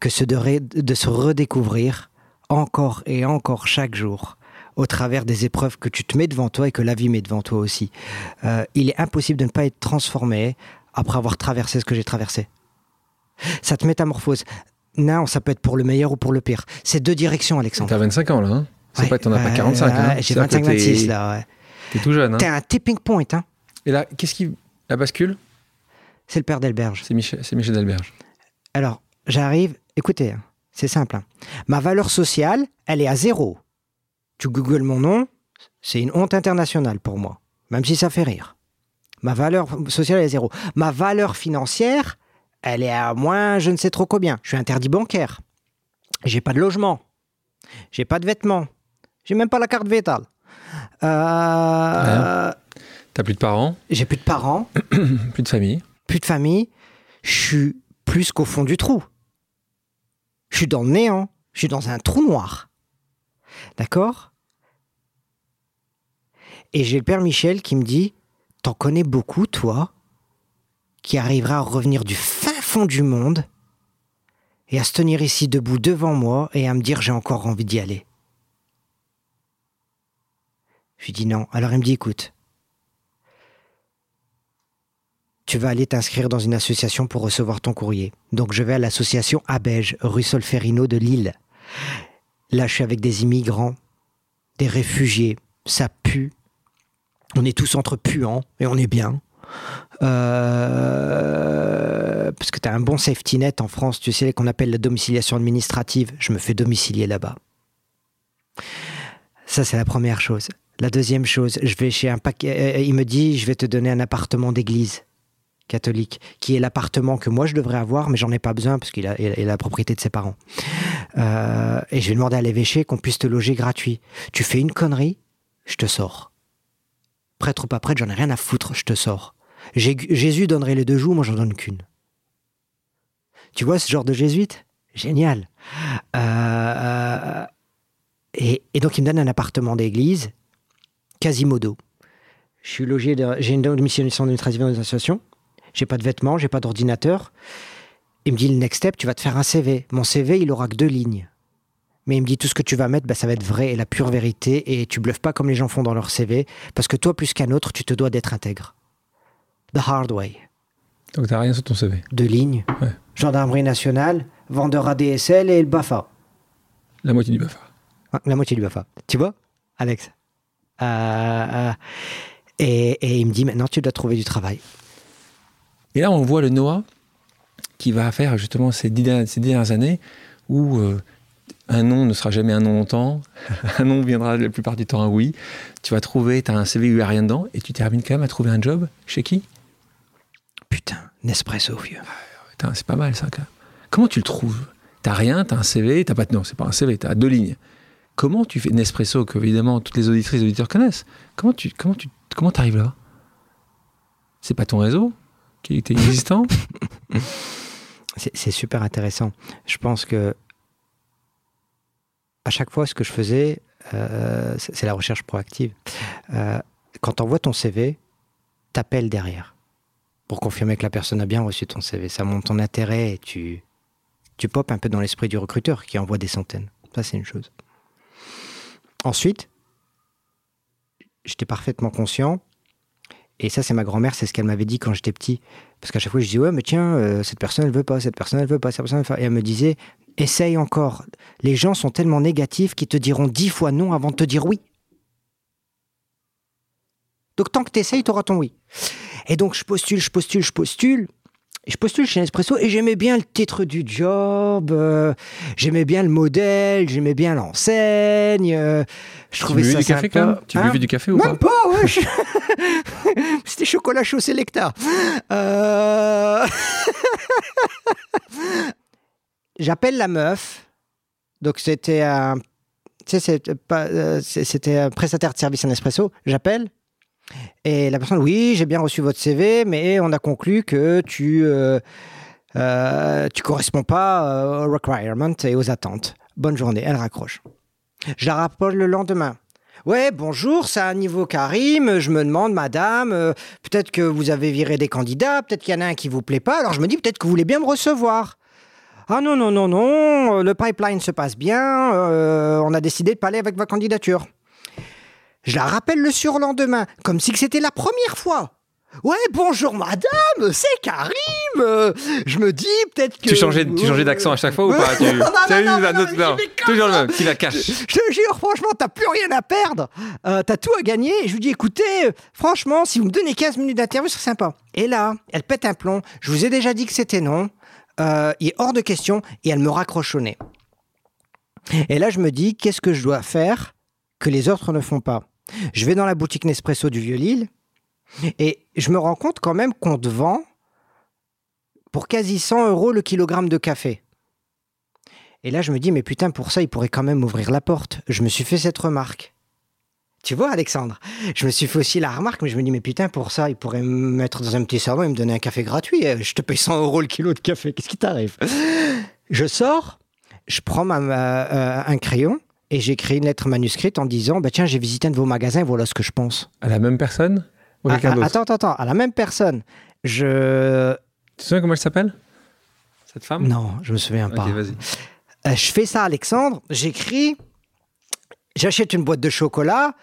que ce de, se redécouvrir encore et encore chaque jour au travers des épreuves que tu te mets devant toi et que la vie met devant toi aussi. Euh, il est impossible de ne pas être transformé après avoir traversé ce que j'ai traversé. Ça te métamorphose. Non, ça peut être pour le meilleur ou pour le pire. C'est deux directions, Alexandre. T'as 25 ans là, hein? C'est Ouais, pas que t'en as pas ouais, 45. ouais, hein? J'ai C'est-à-dire que 25-26 t'es- là, ouais. T'es tout jeune. Hein? T'es un tipping point, hein. Et là, qu'est-ce qui. La bascule? C'est le père d'Elberge. C'est Michel, Michel Delberge. Alors, j'arrive, écoutez, hein, c'est simple. hein. Ma valeur sociale, elle est à zéro. Tu googles mon nom, c'est une honte internationale pour moi, même si ça fait rire. Ma valeur sociale est à zéro. Ma valeur financière, elle est à moins je ne sais trop combien. Je suis interdit bancaire. J'ai pas de logement. J'ai pas de vêtements. J'ai même pas la carte vétale. Euh, T'as plus de parents, J'ai plus de parents. plus de famille. Plus de famille, je suis plus qu'au fond du trou. Je suis dans le néant, je suis dans un trou noir. D'accord? Et j'ai le père Michel qui me dit T'en connais beaucoup, toi, qui arrivera à revenir du fin fond du monde et à se tenir ici debout devant moi et à me dire J'ai encore envie d'y aller. Je lui dis non. Alors il me dit Écoute, tu vas aller t'inscrire dans une association pour recevoir ton courrier. Donc je vais à l'association Abège, rue Solferino de Lille. Là, je suis avec des immigrants, des réfugiés. Ça pue. On est tous entre puants et on est bien. Euh, parce que tu as un bon safety net en France, tu sais, qu'on appelle la domiciliation administrative. Je me fais domicilier là-bas. Ça, c'est la première chose. La deuxième chose, je vais chez un paquet. euh, Il me dit, je vais te donner un appartement d'église catholique, qui est l'appartement que moi je devrais avoir, mais j'en ai pas besoin parce qu'il a, il a la propriété de ses parents. Euh, et je vais demander à l'évêché qu'on puisse te loger gratuit. Tu fais une connerie, je te sors. Prêtre ou pas prêtre, j'en ai rien à foutre, je te sors. Jésus donnerait les deux joues, moi j'en donne qu'une. Tu vois ce genre de jésuite? Génial. Euh, et, donc il me donne un appartement d'église, Quasimodo. Je suis logé, j'ai une domiciliation administrative dans une association. J'ai pas de vêtements, j'ai pas d'ordinateur. Il me dit le next step, tu vas te faire un CV. Mon CV, il aura que deux lignes. Mais il me dit tout ce que tu vas mettre, bah, ça va être vrai et la pure vérité. Et tu bluffes pas comme les gens font dans leur CV. Parce que toi, plus qu'un autre, tu te dois d'être intègre. The hard way. Donc t'as rien sur ton CV. Deux lignes. Ouais. Gendarmerie nationale, vendeur ADSL et le BAFA. La moitié du BAFA. Ouais, La moitié du BAFA. Tu vois, Alex? Euh, euh, et, et il me dit maintenant, tu dois trouver du travail. Et là, on voit le Noah qui va faire justement ces dix, dernières- ces dernières années où euh, un non ne sera jamais un non longtemps, un non viendra la plupart du temps un oui. Tu vas trouver, tu as un CV où il n'y a rien dedans et tu termines quand même à trouver un job chez qui? Putain, Nespresso, vieux. Putain, c'est pas mal ça. quand même. Comment tu le trouves? T'as rien, t'as un CV, t'as pas de non, c'est pas un CV, t'as deux lignes. Comment tu fais Nespresso que évidemment toutes les auditrices et auditeurs connaissent Comment tu comment tu comment t'arrives là? C'est pas ton réseau qui était existant C'est super intéressant. Je pense que à chaque fois, ce que je faisais, euh, c'est c'est la recherche proactive. Euh, quand on voit ton CV, t'appelles derrière pour confirmer que la personne a bien reçu ton CV. Ça monte ton intérêt et tu, tu popes un peu dans l'esprit du recruteur qui envoie des centaines. Ça, c'est une chose. Ensuite, j'étais parfaitement conscient. Et ça, c'est ma grand-mère, c'est ce qu'elle m'avait dit quand j'étais petit. Parce qu'à chaque fois, je dis, ouais, mais tiens, euh, cette personne, elle veut pas, cette personne, elle veut pas, cette personne, elle veut pas. Et elle me disait, essaye encore. Les gens sont tellement négatifs qu'ils te diront dix fois non avant de te dire oui. Donc, tant que tu essayes, tu auras ton oui. Et donc, je postule, je postule, je postule. Je postule chez Nespresso et j'aimais bien le titre du job, euh, j'aimais bien le modèle, j'aimais bien l'enseigne. euh, je Tu trouvais ça du café sympa. quand même Tu Hein buvais du café ou pas même pas, ouais. je- C'était chocolat chaud Selecta. Euh... J'appelle la meuf. Donc c'était un, tu sais, c'est pas, euh, c'était un prestataire de service en espresso. J'appelle. Et la personne, oui, j'ai bien reçu votre CV, mais on a conclu que tu, euh, euh, tu corresponds pas aux requirements et aux attentes. Bonne journée. Elle raccroche. Je la rapproche le lendemain. Ouais, bonjour, c'est à niveau Karim. Je me demande, madame, euh, peut-être que vous avez viré des candidats, peut-être qu'il y en a un qui vous plaît pas, alors je me dis peut-être que vous voulez bien me recevoir. Ah non, non, non, non, le pipeline se passe bien, on a décidé de pas aller avec votre candidature. Je la rappelle le surlendemain, comme si c'était la première fois. Ouais, bonjour madame, c'est Karim. Euh, je me dis peut-être que. Tu changeais, tu changeais d'accent à chaque fois ou pas? Tu... Non, non, T'as eu non, autre- Toujours le même, tu la caches. Je te jure, franchement, t'as plus rien à perdre. Euh, t'as tout à gagner. Et je lui dis, écoutez, euh, franchement, si vous me donnez 15 minutes d'interview, ce serait sympa. Et là, elle pète un plomb. Je vous ai déjà dit que c'était non. Euh, il est hors de question. Et elle me raccroche au nez. Et là, je me dis, qu'est-ce que je dois faire que les autres ne font pas Je vais dans la boutique Nespresso du Vieux-Lille. Et je me rends compte quand même qu'on te vend pour quasi 100 euros le kilogramme de café. Et là, je me dis, mais putain, pour ça, il pourrait quand même ouvrir la porte. Je me suis fait cette remarque. Tu vois, Alexandre Je me suis fait aussi la remarque, mais je me dis, mais putain, pour ça, il pourrait me mettre dans un petit salon et me donner un café gratuit. Euh, Je te paye 100 euros le kilo de café. Qu'est-ce qui t'arrive? Je sors, je prends euh, un crayon et j'écris une lettre manuscrite en disant, bah, tiens, j'ai visité un de vos magasins, voilà ce que je pense. À la même personne ou Ah, quelqu'un ah, d'autre attends, attends, attends, à la même personne. Je... Tu sais comment elle s'appelle? Cette femme? Non, je me souviens pas. Ok, vas-y. Euh, je fais ça, Alexandre. J'écris. J'achète une boîte de chocolat.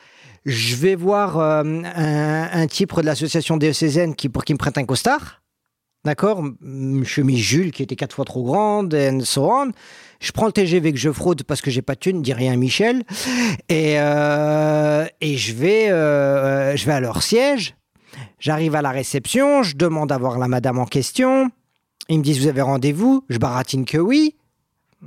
Je vais voir euh, un, un type de l'association diocésaine qui, pour qu'il me prête un costard. D'accord chemise Jules qui était quatre fois trop grande, and so on. Je prends le TGV que je fraude parce que j'ai pas de thune, dis rien à Michel. Et, euh, et je, vais, euh, je vais à leur siège. J'arrive à la réception, je demande à voir la madame en question. Ils me disent Vous avez rendez-vous? Je baratine que oui.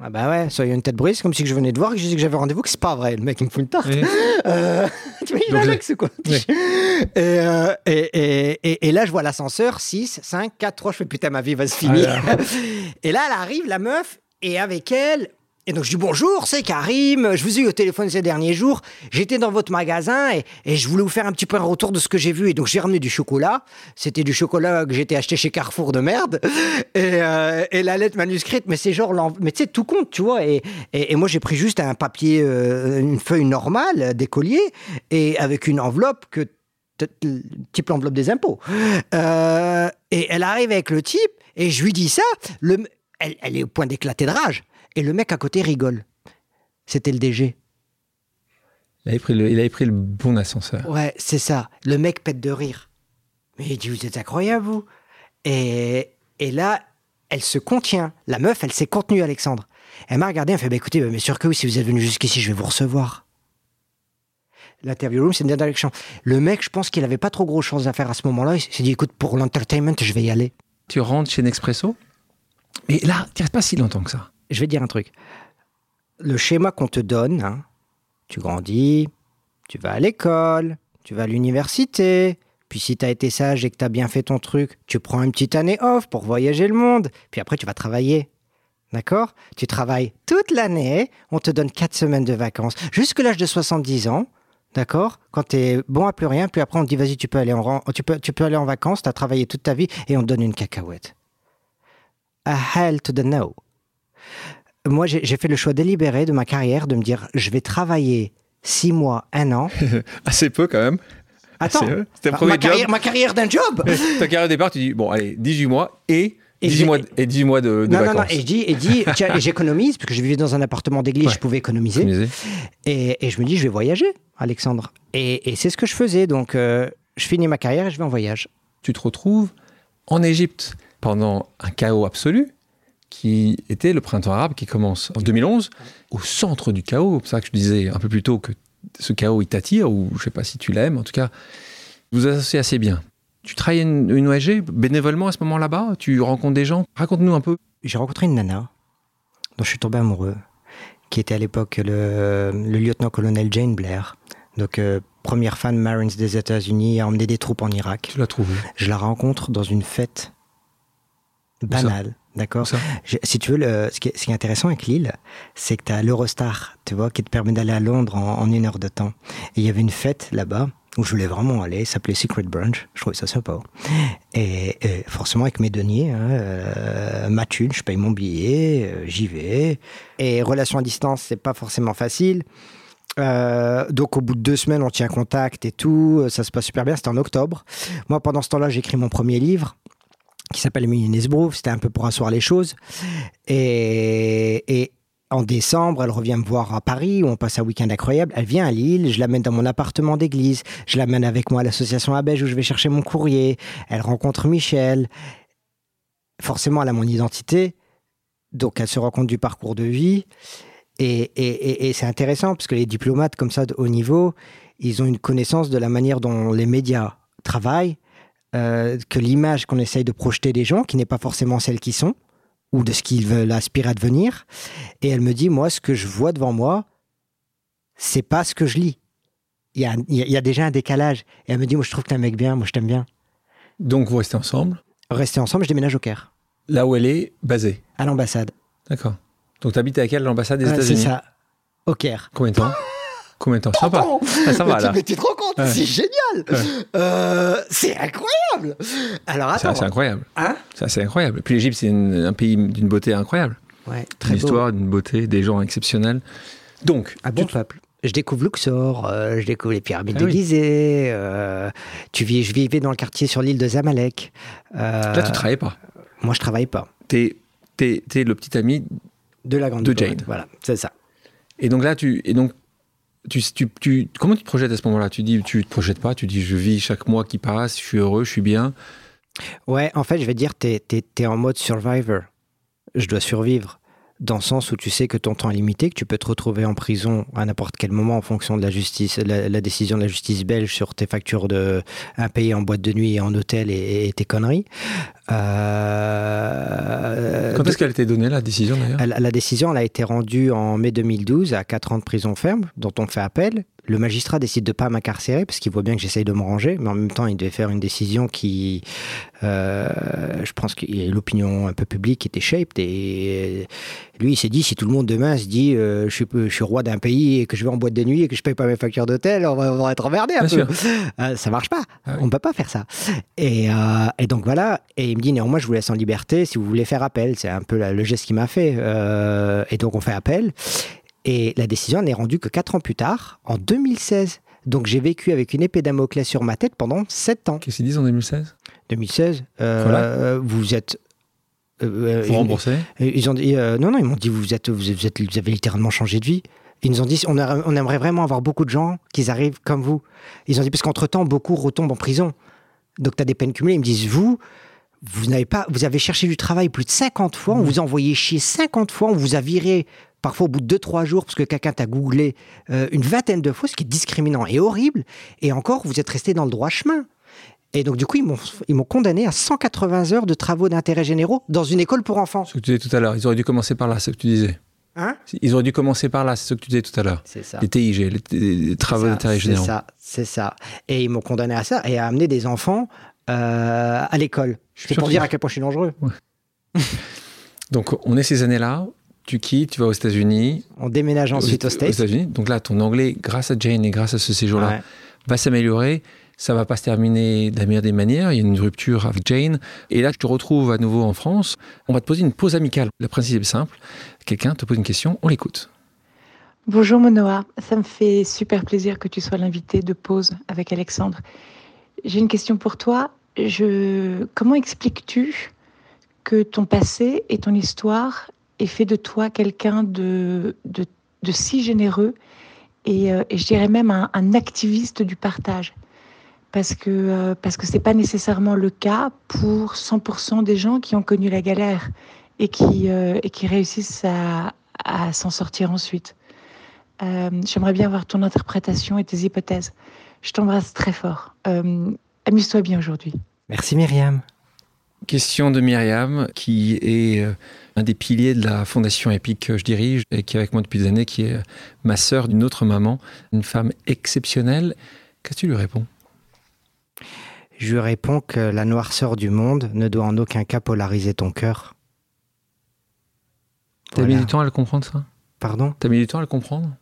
Ah bah ouais, soyez une tête brise, comme si je venais de voir, que je disais que j'avais rendez-vous, que c'est pas vrai. Le mec, il me fout une tarte. Euh, tu imagines Donc, Alex, quoi? Oui. et, euh, et, et, et, et là, je vois l'ascenseur, 6, 5, 4, 3, je fais putain, ma vie va se finir. Ah et là, elle arrive, la meuf, et avec elle... Et donc je dis bonjour, c'est Karim, je vous ai eu au téléphone ces derniers jours, j'étais dans votre magasin et, je voulais vous faire un petit peu un retour de ce que j'ai vu. Et donc j'ai ramené du chocolat, c'était du chocolat que j'étais acheté chez Carrefour de merde, et, euh, la lettre manuscrite, mais c'est genre, mais tu sais, tout compte, tu vois. Et, moi j'ai pris juste un papier, euh, une feuille normale d'écolier, et avec une enveloppe que type l'enveloppe des impôts. Euh, et elle arrive avec le type, et je lui dis ça, le, elle, elle est au point d'éclater de rage. Et le mec à côté rigole. C'était le DG. Il avait, pris le, il avait pris le bon ascenseur. Ouais, c'est ça. Le mec pète de rire. Mais il dit, vous êtes incroyable, vous. Et, et là, elle se contient. La meuf, elle s'est contenue, Alexandre. Elle m'a regardé, elle fait, bah, écoutez, bah, bien sûr que oui, si vous êtes venu jusqu'ici, je vais vous recevoir. L'interview room, c'est une dernière chance. Le mec, je pense qu'il avait pas trop gros choses à faire à ce moment-là. Il s'est dit, écoute, pour l'entertainment, je vais y aller. Tu rentres chez Nespresso, mais là, tu restes pas si longtemps que ça. Je vais dire un truc. Le schéma qu'on te donne, hein, tu grandis, tu vas à l'école, tu vas à l'université, puis si tu as été sage et que tu as bien fait ton truc, tu prends une petite année off pour voyager le monde, puis après tu vas travailler. D'accord? Tu travailles toute l'année, on te donne 4 semaines de vacances, jusque l'âge de 70 ans. D'accord? Quand tu es bon à plus rien, puis après on te dit vas-y, tu peux aller en, tu peux, tu peux aller en vacances, tu as travaillé toute ta vie et on te donne une cacahuète. A hell to the no moi, j'ai fait le choix délibéré de ma carrière de me dire, je vais travailler six mois, un an. Assez peu quand même. Attends, C'était ma, carrière, ma carrière d'un job. Ta carrière au départ, tu dis, bon, allez, 18 mois et, Et 18, j'ai- mois, et 18 mois de, de non, non, non. vacances. Et je dis, et dis j'économise, parce que je vivais dans un appartement d'église, Ouais. je pouvais économiser. Et, et je me dis, je vais voyager, Alexandre. Et, et c'est ce que je faisais. Donc, euh, je finis ma carrière et je vais en voyage. Tu te retrouves en Égypte pendant un chaos absolu qui était le printemps arabe qui commence en 2011 au centre du chaos. C'est pour ça que je disais un peu plus tôt que ce chaos il t'attire ou je sais pas si tu l'aimes. En tout cas, vous associez assez bien. Tu travailles une, une ONG bénévolement à ce moment là-bas? Tu rencontres des gens? Raconte-nous un peu. J'ai rencontré une nana dont je suis tombé amoureux, qui était à l'époque le, le lieutenant-colonel Jane Blair. Donc, euh, première femme Marines des États-Unis à emmener des troupes en Irak. Tu l'as trouvé. Je la rencontre dans une fête banale. D'accord Si tu veux, le, ce, qui est, ce qui est intéressant avec Lille, c'est que tu as l'Eurostar, tu vois, qui te permet d'aller à Londres en, en une heure de temps. Et il y avait une fête là-bas où je voulais vraiment aller, ça s'appelait Secret Brunch. Je trouvais ça sympa. Et, et forcément, avec mes deniers, hein, euh, ma thune, je paye mon billet, euh, j'y vais. Et relation à distance, c'est pas forcément facile. Euh, donc au bout de deux semaines, on tient contact et tout, ça se passe super bien, c'était en octobre. Moi, pendant ce temps-là, j'écris mon premier livre qui s'appelle Millionnaires Brouf, c'était un peu pour asseoir les choses. Et, en décembre, elle revient me voir à Paris, où on passe un week-end incroyable. Elle vient à Lille, je l'amène dans mon appartement d'église, je l'amène avec moi à l'association Abège où je vais chercher mon courrier. Elle rencontre Michel. Forcément, elle a mon identité, donc elle se rend compte du parcours de vie. Et, et, c'est intéressant parce que les diplomates comme ça de haut niveau, ils ont une connaissance de la manière dont les médias travaillent, euh, que l'image qu'on essaye de projeter des gens, qui n'est pas forcément celle qu'ils sont, ou de ce qu'ils veulent aspirer à devenir. Et elle me dit, moi, ce que je vois devant moi, c'est pas ce que je lis. Il y a, il y a déjà un décalage. Et elle me dit, moi, je trouve que t'es un mec bien, moi, je t'aime bien. Donc, vous restez ensemble? Restez ensemble, je déménage au Caire. Là où elle est basée? À l'ambassade. D'accord. Donc, tu habites avec elle l'ambassade des États-Unis C'est ça. Au Caire. Combien de temps? Combien de temps Sympa. Ah, ça va, là. Mais tu te rends compte C'est génial euh, C'est incroyable Alors, attends. C'est incroyable. Hein C'est incroyable. Et puis l'Égypte, c'est un pays d'une beauté incroyable. Ouais, très Une histoire, d'une beauté, des gens exceptionnels. Donc, un bon peuple. Je découvre Luxor, euh, je découvre les pyramides ah, de Gizeh. Euh, tu vis, je vivais dans le quartier sur l'île de Zamalek. Là, tu travaillais pas. Moi, je travaille pas. T'es es, es, le petit ami de la grande de Jane. Voilà, c'est ça. Et donc là, tu et donc tu, tu, tu, comment tu te projettes à ce moment-là? Tu dis, tu te projettes pas, tu dis, je vis chaque mois qui passe, je suis heureux, je suis bien. Ouais, en fait, je vais dire, tu es, es, en mode survivor. Je dois survivre dans le sens où tu sais que ton temps est limité, que tu peux te retrouver en prison à n'importe quel moment en fonction de la justice, la, décision de la justice belge sur tes factures de impayées en boîte de nuit et en hôtel et, tes conneries. Euh, Quand est-ce qu'elle a été donnée la décision d'ailleurs La décision elle a été rendue en mai 2012 à 4 ans de prison ferme, dont on fait appel le magistrat décide de pas m'incarcérer parce qu'il voit bien que j'essaye de me ranger, mais en même temps, il devait faire une décision qui, euh, je pense a l'opinion un peu publique était shaped et lui, il s'est dit si tout le monde demain se dit euh, je, suis, je suis roi d'un pays et que je vais en boîte de nuit et que je paye pas mes factures d'hôtel, on va, être emmerdé un peu. Euh, ça marche pas. On ah ne On peut pas faire ça. Et, et, donc voilà. Et me dit néanmoins, je vous laisse en liberté si vous voulez faire appel. C'est un peu le geste qu'il m'a fait. et donc on fait appel. Et la décision n'est rendue que 4 ans plus tard, en 2016. Donc j'ai vécu avec une épée Damoclès sur ma tête pendant 7 ans. Qu'est-ce qu'ils disent en 2016 2016, euh, vous êtes euh, vous remboursez? Ils ont dit euh, non, non, ils m'ont dit vous êtes, vous êtes, vous avez littéralement changé de vie. Ils nous ont dit on, on aimerait vraiment avoir beaucoup de gens qui arrivent comme vous. Ils ont dit parce qu'entre temps beaucoup retombent en prison, donc tu as des peines cumulées. Ils me disent vous, vous n'avez pas, vous avez cherché du travail plus de 50 fois, on vous a envoyé chier 50 fois, on vous a viré parfois au bout de 2-3 jours, parce que quelqu'un t'a googlé euh, une vingtaine de fois, ce qui est discriminant et horrible. Et encore, vous êtes resté dans le droit chemin. Et donc, du coup, ils m'ont condamné à 180 heures de travaux d'intérêt généraux dans une école pour enfants. Ce que tu disais tout à l'heure, ils auraient dû commencer par là, c'est ce que tu disais. Hein? Ils auraient dû commencer par là, c'est ce que tu disais tout à l'heure. C'est ça. Les TIG, les, travaux d'intérêt généraux. C'est ça, c'est ça. Et ils m'ont condamné à ça et à amener des enfants euh, à l'école. C'est pour dire à quel point je suis dangereux. donc, on est ces années-là, tu quittes, tu vas aux États-Unis. On déménage ensuite aux, States. États-Unis. Donc là, ton anglais, grâce à Jane et grâce à ce séjour-là, va s'améliorer. Ça va pas se terminer de la meilleure des manières. Il y a une rupture avec Jane. Et là, tu te retrouves à nouveau en France. On va te poser une pause amicale. Le principe est simple. Quelqu'un te pose une question, on l'écoute. Bonjour Monoa, ça me fait super plaisir que tu sois l'invité de pause avec Alexandre. J'ai une question pour toi. Comment expliques-tu que ton passé et ton histoire et fait de toi quelqu'un de, si généreux et, euh, et, je dirais même un, activiste du partage? Parce que euh, parce que c'est pas nécessairement le cas pour 100% des gens qui ont connu la galère et qui euh, et qui réussissent à, s'en sortir ensuite. J'aimerais bien voir ton interprétation et tes hypothèses. Je t'embrasse très fort. Amuse-toi bien aujourd'hui. Merci Myriam. Question de Myriam, qui est un des piliers de la fondation EPIC que je dirige et qui est avec moi depuis des années, qui est ma sœur d'une autre maman, une femme exceptionnelle. Qu'est-ce que tu lui réponds? Je lui réponds que la noirceur du monde ne doit en aucun cas polariser ton cœur. T'as mis du temps à le comprendre, ça? Pardon? T'as mis du temps à le comprendre?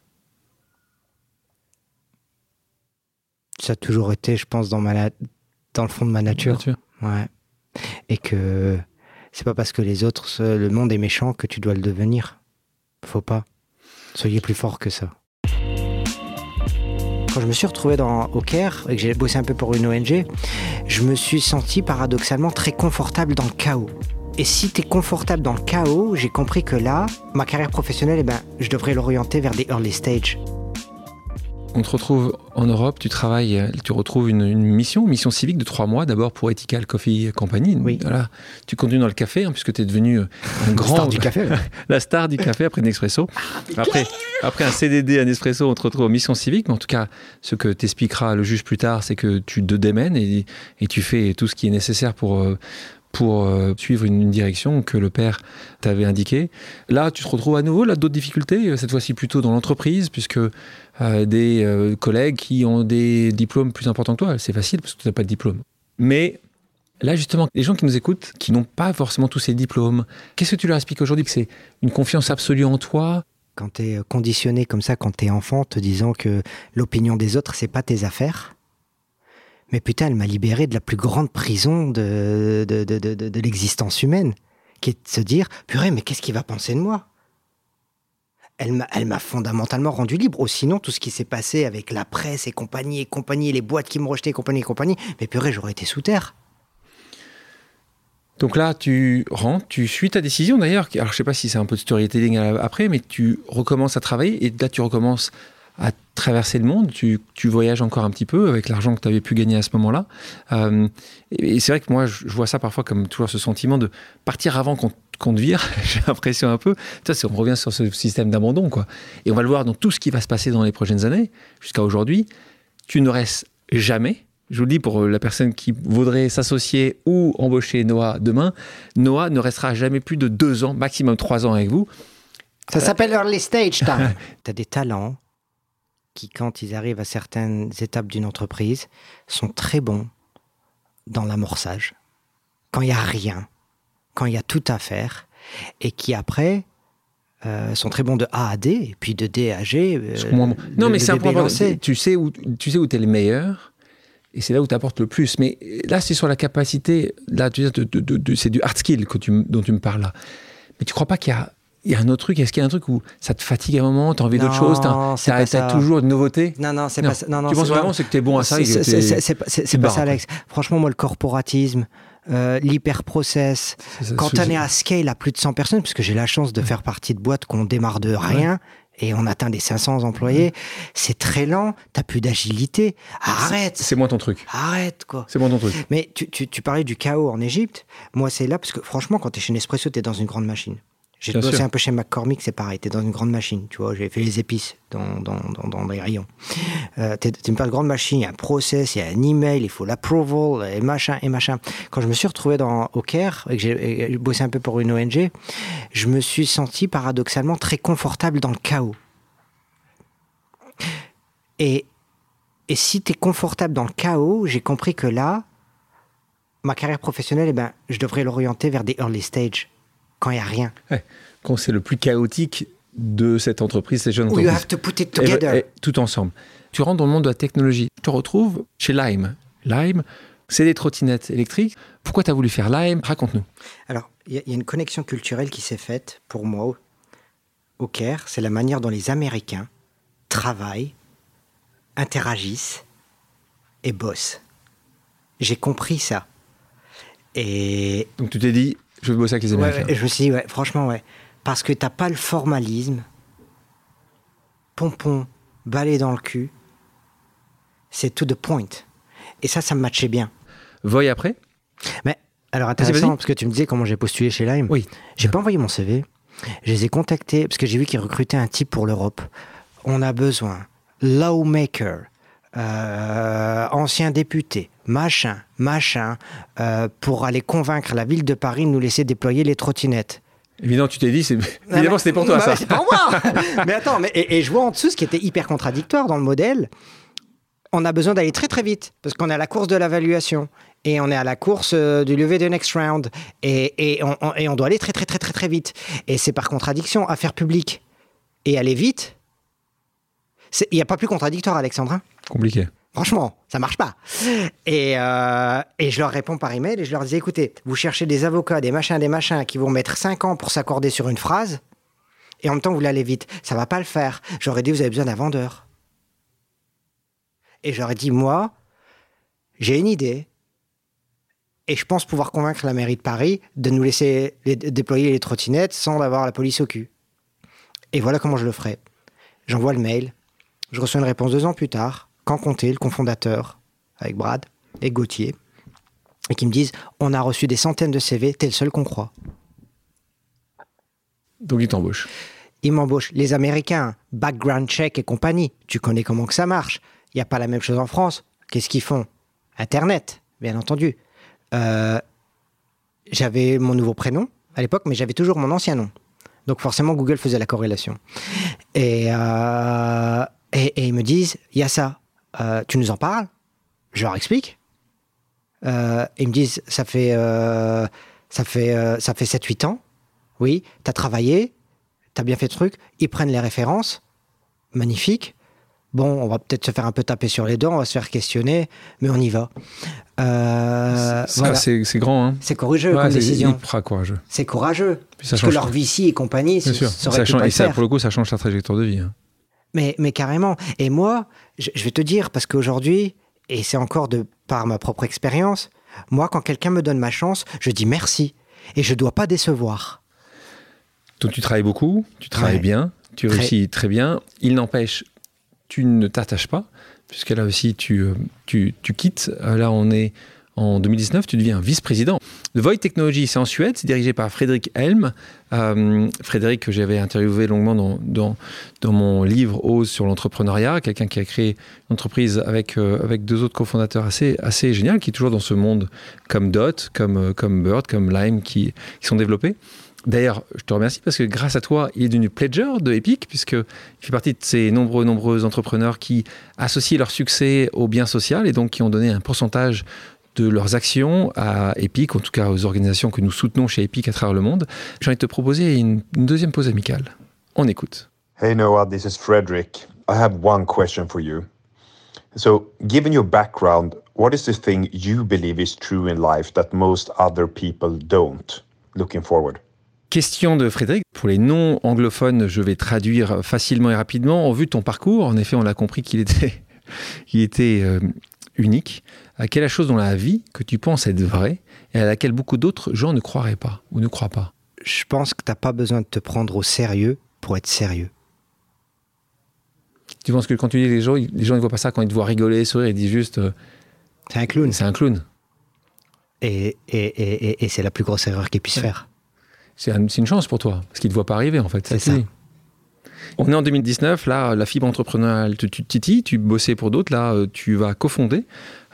Ça a toujours été, je pense, dans, ma dans le fond de ma nature. nature. Ouais. Et que c'est pas parce que les autres, le monde est méchant que tu dois le devenir. Faut pas. Soyez plus fort que ça. Quand je me suis retrouvé dans, au Caire et que j'ai bossé un peu pour une ONG, je me suis senti paradoxalement très confortable dans le chaos. Et si tu es confortable dans le chaos, j'ai compris que là, ma carrière professionnelle, eh ben, je devrais l'orienter vers des early stages. On te retrouve en Europe, tu travailles, tu retrouves une, mission, mission civique de trois mois, d'abord pour Ethical Coffee Company. Oui. Voilà. Tu continues dans le café, hein, puisque tu es devenu un grand. star du café. la star du café après Nespresso. Après, après un CDD à Nespresso, on te retrouve en mission civique. Mais en tout cas, ce que t'expliquera le juge plus tard, c'est que tu te démènes et, et, tu fais tout ce qui est nécessaire pour. Euh, pour euh, suivre une, direction que le père t'avait indiquée. Là, tu te retrouves à nouveau là d'autres difficultés, euh, cette fois-ci plutôt dans l'entreprise, puisque des collègues qui ont des diplômes plus importants que toi, c'est facile parce que tu n'as pas de diplôme. Mais là, justement, les gens qui nous écoutent, qui n'ont pas forcément tous ces diplômes, qu'est-ce que tu leur expliques aujourd'hui Que c'est une confiance absolue en toi? Quand tu es conditionné comme ça, quand tu es enfant, te disant que l'opinion des autres, c'est pas tes affaires, mais putain, elle m'a libéré de la plus grande prison de, de, de, de l'existence humaine, qui est de se dire, purée, mais qu'est-ce qu'il va penser de moi? Elle m'a, fondamentalement rendu libre. Sinon, tout ce qui s'est passé avec la presse et compagnie et compagnie, les boîtes qui me rejetaient, compagnie et compagnie, mais purée, j'aurais été sous terre. Donc là, tu rentres, tu suis ta décision d'ailleurs. Alors, je sais pas si c'est un peu de storytelling après, mais tu recommences à travailler et là, tu recommences à traverser le monde, tu, tu, voyages encore un petit peu avec l'argent que tu avais pu gagner à ce moment-là. Euh, et, c'est vrai que moi, je, vois ça parfois comme toujours ce sentiment de partir avant qu'on vire, j'ai l'impression un peu. Ça, on revient sur ce système d'abandon, quoi. Et on va le voir dans tout ce qui va se passer dans les prochaines années, jusqu'à aujourd'hui. Tu ne restes jamais. Je vous le dis pour la personne qui voudrait s'associer ou embaucher Noah demain, Noah ne restera jamais plus de deux ans, maximum trois ans avec vous. Ça s'appelle early stage time. tu as des talents, qui, quand ils arrivent à certaines étapes d'une entreprise, sont très bons dans l'amorçage. Quand il n'y a rien, quand il y a tout à faire, et qui après euh, sont très bons de A à D, et puis de D à G. Euh, non, mais c'est un point. Tu sais où tu sais où es le meilleur. Et c'est là où tu apportes le plus. Mais là, c'est sur la capacité. Là, tu de, c'est du hard skill que tu, dont tu me parles là. Mais tu crois pas qu'il y a il y a un autre truc? Est-ce qu'il y a un truc où ça te fatigue à un moment, tu as envie d'autre chose? Tu as, toujours de nouveautés Non, non, c'est pas ça. Non, tu penses vraiment que tu es bon à ça C'est pas ça, Alex. Franchement, moi, le corporatisme, euh, l'hyper-process, quand on est à scale à plus de 100 personnes, puisque j'ai la chance de faire partie de boîtes qu'on démarre de rien, et on atteint des 500 employés, c'est très lent, t'as plus d'agilité. Arrête C'est moins ton truc. Arrête, quoi. C'est moins ton truc. Mais tu, tu, tu parlais du chaos en Égypte. Moi, c'est là, parce que franchement, quand t'es chez Nespresso, t'es dans une grande machine. J'ai bossé un peu chez McCormick, c'est pareil. T'es dans une grande machine, tu vois. J'ai fait les épices dans, dans, dans, dans les rayons. Euh, t'es une grande machine, il y a un process, il y a un email, il faut l'approval, et machin, et machin. Quand je me suis retrouvé dans, au Caire, et que j'ai bossé un peu pour une ONG, je me suis senti paradoxalement très confortable dans le chaos. Et, et si t'es confortable dans le chaos, j'ai compris que là, ma carrière professionnelle, eh ben, je devrais l'orienter vers des early stages quand il n'y a rien. Quand c'est le plus chaotique de cette entreprise, ces jeunes entreprises. You have to put it together. tout ensemble. Tu rentres dans le monde de la technologie. Tu te retrouves chez Lime. Lime, c'est des trottinettes électriques. Pourquoi tu as voulu faire Lime? Raconte-nous. Alors, il y, a une connexion culturelle qui s'est faite pour moi au Caire. C'est la manière dont les Américains travaillent, interagissent et bossent. J'ai compris ça. Et donc tu t'es dit, je veux bosser avec les Américains. je me suis dit, ouais, franchement, ouais. Parce que t'as pas le formalisme. Pompon, balai dans le cul. C'est to the point. Et ça, ça me matchait bien. Voy après? Mais, alors intéressant, parce que tu me disais comment j'ai postulé chez Lime. Oui. J'ai pas envoyé mon CV. Je les ai contactés, parce que j'ai vu qu'ils recrutaient un type pour l'Europe. On a besoin. Lawmaker. Euh, ancien député, machin, machin, euh, pour aller convaincre la ville de Paris de nous laisser déployer les trottinettes. Évidemment, tu t'es dit, c'est... évidemment, c'était pour toi, bah, ça. C'est pour moi Mais attends, mais, et, je vois en dessous ce qui était hyper contradictoire dans le modèle. On a besoin d'aller très très vite, parce qu'on est à la course de l'évaluation, et on est à la course euh, du lever de next round, et, et, on, et on doit aller très très très très très vite. Et c'est par contradiction, affaire publique et aller vite, il n'y a pas plus contradictoire, Alexandre. Hein Compliqué. Franchement, ça marche pas. Et, euh, et, je leur réponds par email et je leur dis écoutez, vous cherchez des avocats, des machins, des machins qui vont mettre 5 ans pour s'accorder sur une phrase, et en même temps vous aller vite. Ça va pas le faire. J'aurais dit vous avez besoin d'un vendeur. Et j'aurais dit, moi, j'ai une idée. Et je pense pouvoir convaincre la mairie de Paris de nous laisser déployer les trottinettes sans avoir la police au cul. Et voilà comment je le ferai. J'envoie le mail. Je reçois une réponse deux ans plus tard. Quand compter, le cofondateur, avec Brad et Gauthier, et qui me disent On a reçu des centaines de CV, t'es le seul qu'on croit. Donc ils t'embauchent. Ils m'embauchent. Les Américains, background check et compagnie, tu connais comment que ça marche. Il n'y a pas la même chose en France. Qu'est-ce qu'ils font? Internet, bien entendu. Euh, j'avais mon nouveau prénom à l'époque, mais j'avais toujours mon ancien nom. Donc forcément, Google faisait la corrélation. Et, euh, et, ils me disent, il y a ça, euh, tu nous en parles? Je leur explique. ils me disent, ça fait, ça fait, ça fait 7-8 ans. Oui, tu as travaillé, tu as bien fait le truc. Ils prennent les références. Magnifique. Bon, on va peut-être se faire un peu taper sur les dents, on va se faire questionner, mais on y va. Euh, c'est grand, hein C'est courageux comme décision. courageux. C'est courageux. parce que leur VC et compagnie, ça, change, et ça, pour le coup, ça change ta trajectoire de vie. Hein. Mais, mais carrément. Et moi, je, vais te dire, parce qu'aujourd'hui, et c'est encore de par ma propre expérience, moi, quand quelqu'un me donne ma chance, je dis merci. Et je ne dois pas décevoir. Donc tu travailles beaucoup, tu travailles bien, tu réussis très bien. Il n'empêche, tu ne t'attaches pas, puisque là aussi tu, euh, tu, tu, quittes. Euh, là on est en 2019, tu deviens vice-président. The Void Technology, c'est en Suède, c'est dirigé par Frédéric Helm. Euh, Frédéric, que j'avais interviewé longuement dans, dans, mon livre Ose sur l'entrepreneuriat, quelqu'un qui a créé une entreprise avec, avec deux autres cofondateurs assez, assez génial, qui est toujours dans ce monde comme Dot, comme, comme Bird, comme Lime, qui, qui sont développés. D'ailleurs, je te remercie parce que grâce à toi, il est devenu pledger de Epic, puisqu'il fait partie de ces nombreux, nombreux entrepreneurs qui associent leur succès au bien social et donc qui ont donné un pourcentage de leurs actions à Epic, en tout cas aux organisations que nous soutenons chez Epic à travers le monde. J'ai envie de te proposer une, une deuxième pause amicale. On écoute. Hey Noah, this is Frederick. I have one question for you. So, given your background, what is the thing you believe is true in life that most other people don't? Looking forward. Question de Frédéric. Pour les non-anglophones, je vais traduire facilement et rapidement. En vue de ton parcours, en effet, on a compris qu'il était, il était euh, unique. Quelle est la chose dans la vie que tu penses être vraie et à laquelle beaucoup d'autres gens ne croiraient pas ou ne croient pas Je pense que tu n'as pas besoin de te prendre au sérieux pour être sérieux. Tu penses que quand tu dis les gens, les gens ne voient pas ça quand ils te voient rigoler, sourire, ils disent juste. Euh, c'est un clown. C'est un clown. Et, et, et, c'est la plus grosse erreur qu'ils puissent faire c'est une chance pour toi, parce qu'il ne te voit pas arriver en fait. C'est ça. On est en 2019, là, la fibre entrepreneuriale tu titille, tu bossais pour d'autres, là, euh, tu vas cofonder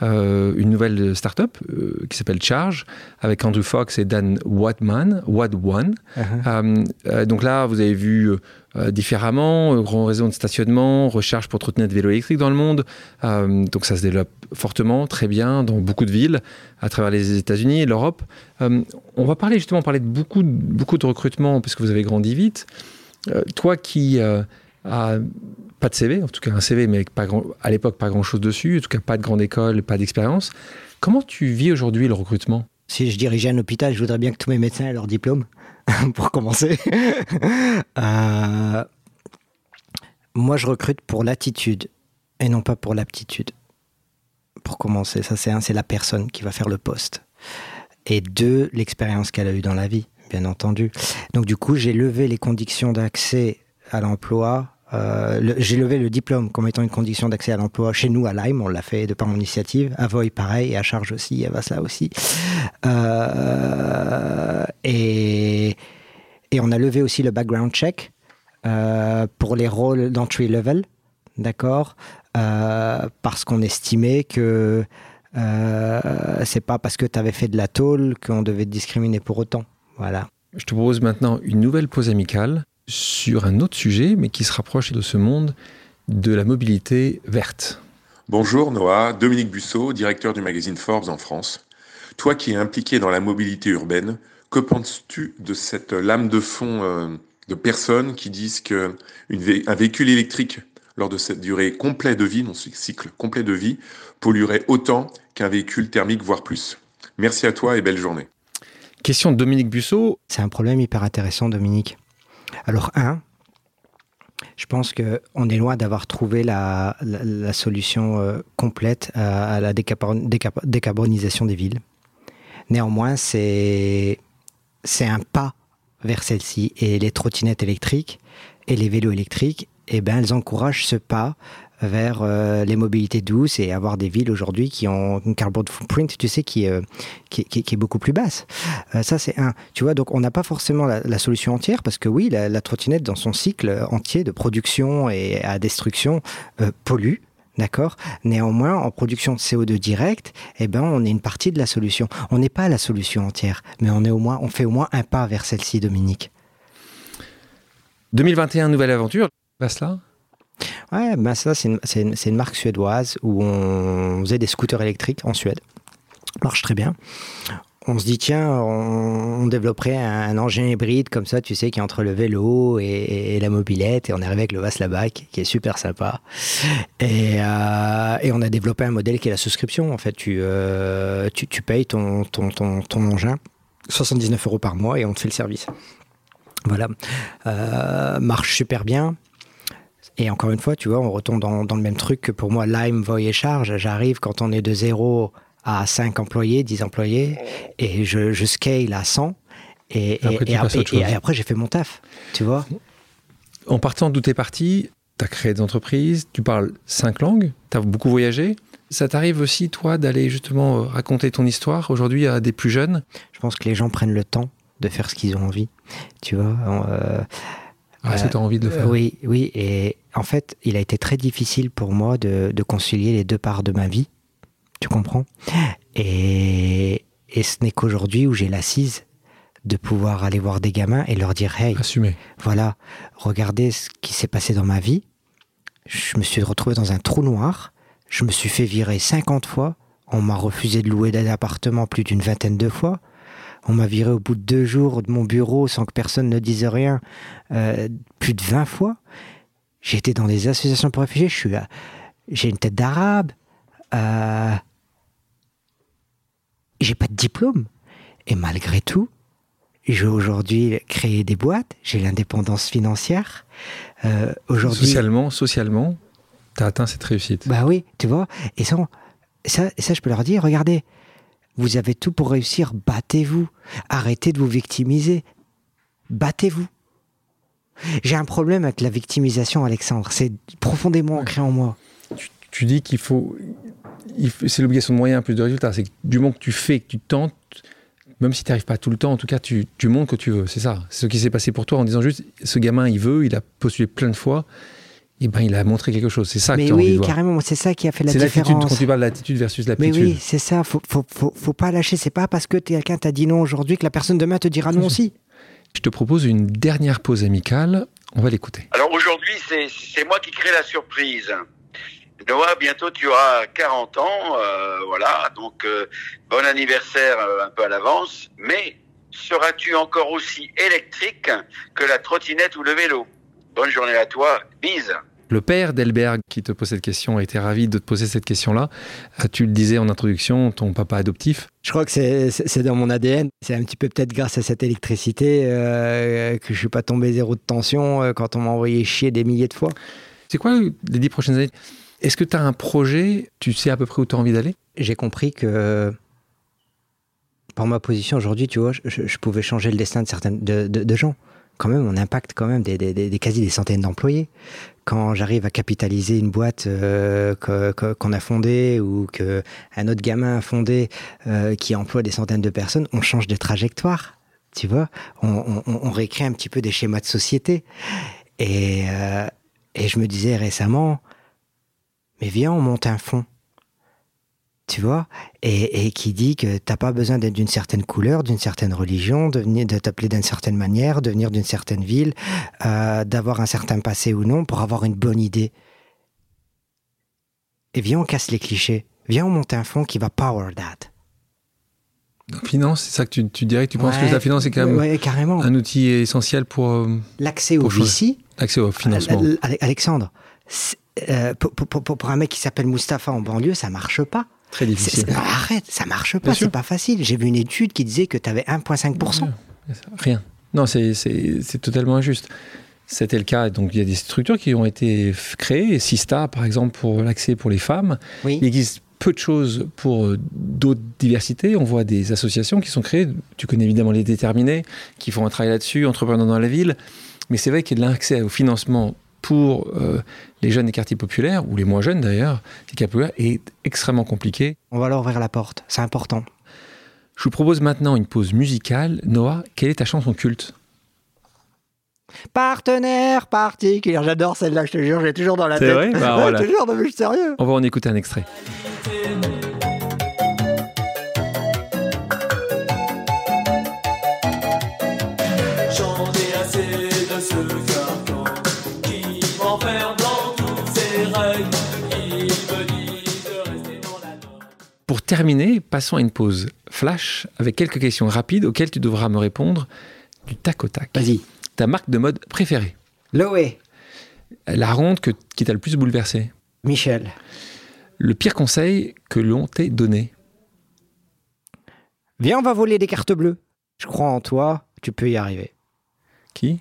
euh, une nouvelle start-up euh, qui s'appelle Charge, avec Andrew Fox et Dan Wadman, Wadwan. Uh-huh. donc là, vous avez vu différemment, grand réseau de stationnement, recherche pour trottinettes de vélo électrique dans le monde. donc ça se développe fortement, très bien, dans beaucoup de villes, à travers les États-Unis et l'Europe. on va parler justement, parler de beaucoup, beaucoup de recrutement, parce que vous avez grandi vite. Euh, toi qui euh, as pas de CV, en tout cas un CV, mais pas à l'époque pas grand-chose dessus, en tout cas pas de grande école, pas d'expérience, comment tu vis aujourd'hui le recrutement? Si je dirigeais un hôpital, je voudrais bien que tous mes médecins aient leur diplôme, pour commencer. Euh, moi, je recrute pour l'attitude et non pas pour l'aptitude. Pour commencer, ça c'est un, c'est la personne qui va faire le poste. Et deux, l'expérience qu'elle a eue dans la vie bien entendu. Donc du coup, j'ai levé les conditions d'accès à l'emploi. Euh, j'ai levé le diplôme comme étant une condition d'accès à l'emploi chez nous à Lyme, on l'a fait de par mon initiative, à Voy pareil, et à Charge aussi, à Vasla aussi. Euh, et, et on a levé aussi le background check euh, pour les rôles d'entry level, d'accord Parce qu'on estimait que c'est pas parce que tu avais fait de la tôle qu'on devait te discriminer pour autant. Voilà. Je te propose maintenant une nouvelle pause amicale sur un autre sujet, mais qui se rapproche de ce monde de la mobilité verte. Bonjour Noah, Dominique Busseau, directeur du magazine Forbes en France. Toi qui es impliqué dans la mobilité urbaine, que penses-tu de cette lame de fond euh, de personnes qui disent qu'un véhicule électrique, lors de cette durée complète de vie, non cycle complet de vie, polluerait autant qu'un véhicule thermique, voire plus? Merci à toi et belle journée. Question de Dominique Busseau. C'est un problème hyper intéressant, Dominique. Alors, un, Je pense qu'on est loin d'avoir trouvé la, solution euh, complète à, la décarbonisation des villes. Néanmoins, c'est un pas vers celle-ci. Et les trottinettes électriques et les vélos électriques, eh ben, elles encouragent ce pas vers euh, les mobilités douces et avoir des villes aujourd'hui qui ont une carbon footprint, tu sais, qui, euh, qui, est beaucoup plus basse. Euh, ça, c'est un. Tu vois, donc on n'a pas forcément la, solution entière parce que oui, la, trottinette, dans son cycle entier de production et à destruction, pollue. D'accord? Néanmoins, en production de CO2 direct, eh ben, on est une partie de la solution. On n'est pas la solution entière, mais on, est au moins, on fait au moins un pas vers celle-ci, Dominique. 2021, nouvelle aventure. cela Ouais, ben ça, c'est une, une, marque suédoise où on faisait des scooters électriques en Suède. Marche très bien. On se dit, tiens, on, développerait un, engin hybride comme ça, tu sais, qui est entre le vélo et, la mobilette. Et on est arrivé avec le Vaslabac, qui est super sympa. Et, euh, et, on a développé un modèle qui est la souscription. En fait, tu, euh, tu, payes ton, ton, ton, ton engin 79 euros par mois et on te fait le service. Voilà. Euh, marche super bien. Et encore une fois, tu vois, on retombe dans, dans, le même truc que pour moi, Lime, Voy et Charge. J'arrive quand on est de 0 à 5 employés, 10 employés, et je, je scale à 100. Et, et, après, j'ai fait mon taf, tu vois. En partant d'où tu es parti, tu as créé des entreprises, tu parles 5 langues, tu as beaucoup voyagé. Ça t'arrive aussi, toi, d'aller justement euh, raconter ton histoire aujourd'hui à des plus jeunes? Je pense que les gens prennent le temps de faire ce qu'ils ont envie, tu vois. Euh, ah, Est-ce que tu as envie de le faire Oui, oui. Et en fait, il a été très difficile pour moi de, concilier les deux parts de ma vie. Tu comprends? Et, et ce n'est qu'aujourd'hui où j'ai l'assise de pouvoir aller voir des gamins et leur dire Hey, Assumer. voilà, regardez ce qui s'est passé dans ma vie. Je me suis retrouvé dans un trou noir. Je me suis fait virer 50 fois. On m'a refusé de louer d'appartement plus d'une vingtaine de fois. On m'a viré au bout de deux jours de mon bureau sans que personne ne dise rien, euh, plus de 20 fois. J'ai été dans des associations pour réfugiés, je suis, j'ai une tête d'arabe, euh, j'ai pas de diplôme. Et malgré tout, j'ai aujourd'hui créé des boîtes, j'ai l'indépendance financière. Euh, aujourd'hui, socialement, socialement, tu as atteint cette réussite. Bah oui, tu vois. Et ça, ça, ça, je peux leur dire, regardez, vous avez tout pour réussir, battez-vous. Arrêtez de vous victimiser. Battez-vous. J'ai un problème avec la victimisation, Alexandre. C'est profondément ancré en moi. Tu, dis qu'il faut. c'est l'obligation de moyens plus de résultats. C'est du moment que tu fais, que tu tentes, même si tu n'arrives pas tout le temps, en tout cas, tu, tu montres que tu veux. C'est ça. C'est ce qui s'est passé pour toi en disant juste ce gamin, il veut, il a postulé plein de fois eh ben, il a montré quelque chose. C'est ça mais que oui, carrément, c'est ça qui a fait la différence. Quand tu parles de l'attitude versus l'aptitude. Mais oui, c'est ça. Faut, faut, faut, faut, pas lâcher. C'est pas parce que quelqu'un t'a dit non aujourd'hui que la personne demain te dira non aussi. Je te propose une dernière pause amicale. On va l'écouter. Alors aujourd'hui, c'est moi qui crée la surprise. Noah, bientôt tu auras 40 ans, euh, voilà, donc euh, bon anniversaire euh, un peu à l'avance, mais seras-tu encore aussi électrique que la trottinette ou le vélo? Bonne journée à toi, bise le père d'Elberg qui te pose cette question a été ravi de te poser cette question-là. Euh, tu le disais en introduction, ton papa adoptif. Je crois que c'est dans mon ADN. C'est un petit peu peut-être grâce à cette électricité euh, que je suis pas tombé zéro de tension euh, quand on m'a envoyé chier des milliers de fois. C'est quoi les dix prochaines années? Est-ce que tu as un projet? Tu sais à peu près où tu as envie d'aller? J'ai compris que par ma position aujourd'hui, tu vois, je, pouvais changer le destin de certaines de gens quand même, on impacte quand même des, des, quasi des centaines d'employés. Quand j'arrive à capitaliser une boîte euh, qu'on a fondée ou qu'un autre gamin a fondé euh, qui emploie des centaines de personnes, on change de trajectoire. Tu vois, on, on, réécrit un petit peu des schémas de société. Et, euh, et je me disais récemment, mais viens, on monte un fonds tu vois, et, qui dit que t'as pas besoin d'être d'une certaine couleur, d'une certaine religion, de, de t'appeler d'une certaine manière, de venir d'une certaine ville, euh, d'avoir un certain passé ou non pour avoir une bonne idée. Et viens, on casse les clichés. Viens, on monte un fonds qui va power that. La finance, c'est ça que tu, dirais que tu penses que la finance est quand même carrément. un outil essentiel pour. Euh, L'accès au VC. L'accès au financement. Alexandre, euh, pour, pour, un mec qui s'appelle Mustapha en banlieue, ça marche pas. Très difficile. arrête, ça marche pas, c'est pas facile. J'ai vu une étude qui disait que tu avais 1,5%. Rien. Non, c'est totalement injuste. C'était le cas. Donc, il y a des structures qui ont été créées. Sista, par exemple, pour l'accès pour les femmes. Oui. Il existe peu de choses pour euh, d'autres diversités. On voit des associations qui sont créées. Tu connais évidemment les déterminés, qui font un travail là-dessus, entrepreneurs dans la ville. Mais c'est vrai que l'accès au financement pour euh, les jeunes des quartiers populaires, ou les moins jeunes d'ailleurs, des quartiers populaires, est extrêmement compliqué. On va leur ouvrir la porte. C'est important. Je vous propose maintenant une pause musicale. Noah, quelle est ta chanson culte? Partenaire particulier. J'adore celle-là, je te jure, j'ai toujours dans la C'est tête. vrai? Bah, voilà. Je te jure, non, mais je suis sérieux. On va en écouter un extrait. Pour terminer, passons à une pause flash avec quelques questions rapides auxquelles tu devras me répondre du tac au tac. Vas-y. Ta marque de mode préférée? Loé. La ronde que, qui t'a le plus bouleversé? Michel. Le pire conseil que l'on t'ait donné? Viens, on va voler des cartes bleues. Je crois en toi, tu peux y arriver. Qui?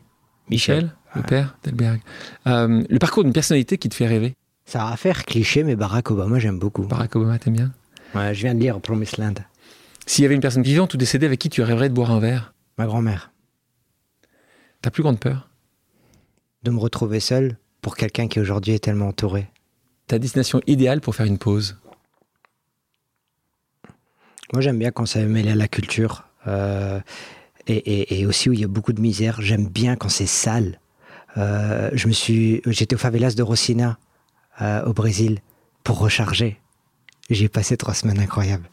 Michel, le père d'Elberg. Euh, le parcours d'une personnalité qui te fait rêver? Ça va faire cliché, mais Barack Obama, j'aime beaucoup. Barack Obama, t'aimes bien? Ouais, je viens de lire Promised Land. S'il y avait une personne vivante ou décédée avec qui tu rêverais de boire un verre? Ma grand-mère. Ta plus grande peur? De me retrouver seul pour quelqu'un qui aujourd'hui est tellement entouré. Ta destination idéale pour faire une pause? Moi, j'aime bien quand ça est mêlé à la culture. euh, et, et- et aussi où il y a beaucoup de misère. J'aime bien quand c'est sale. Euh, je me suis, j'étais au favelas de Rosina, euh, au Brésil, pour recharger. J'ai passé trois semaines incroyables.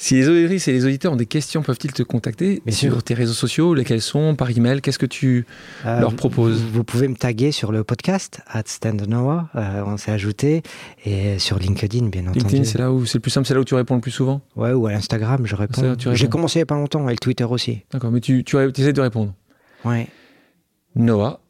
Si les auditrices et les auditeurs ont des questions, peuvent-ils te contacter Bien sur sûr. tes réseaux sociaux Lesquels sont Par email Qu'est-ce que tu Euh, leur proposes Vous, vous pouvez me taguer sur le podcast, at Stand Noah, euh, on s'est ajouté, et sur LinkedIn, bien entendu. LinkedIn, c'est là où c'est le plus simple, c'est là où tu réponds le plus souvent Ouais, ou à Instagram, je réponds. J'ai commencé il n'y a pas longtemps, et le Twitter aussi. D'accord, mais tu, tu, tu essaies de répondre. Ouais. Noah,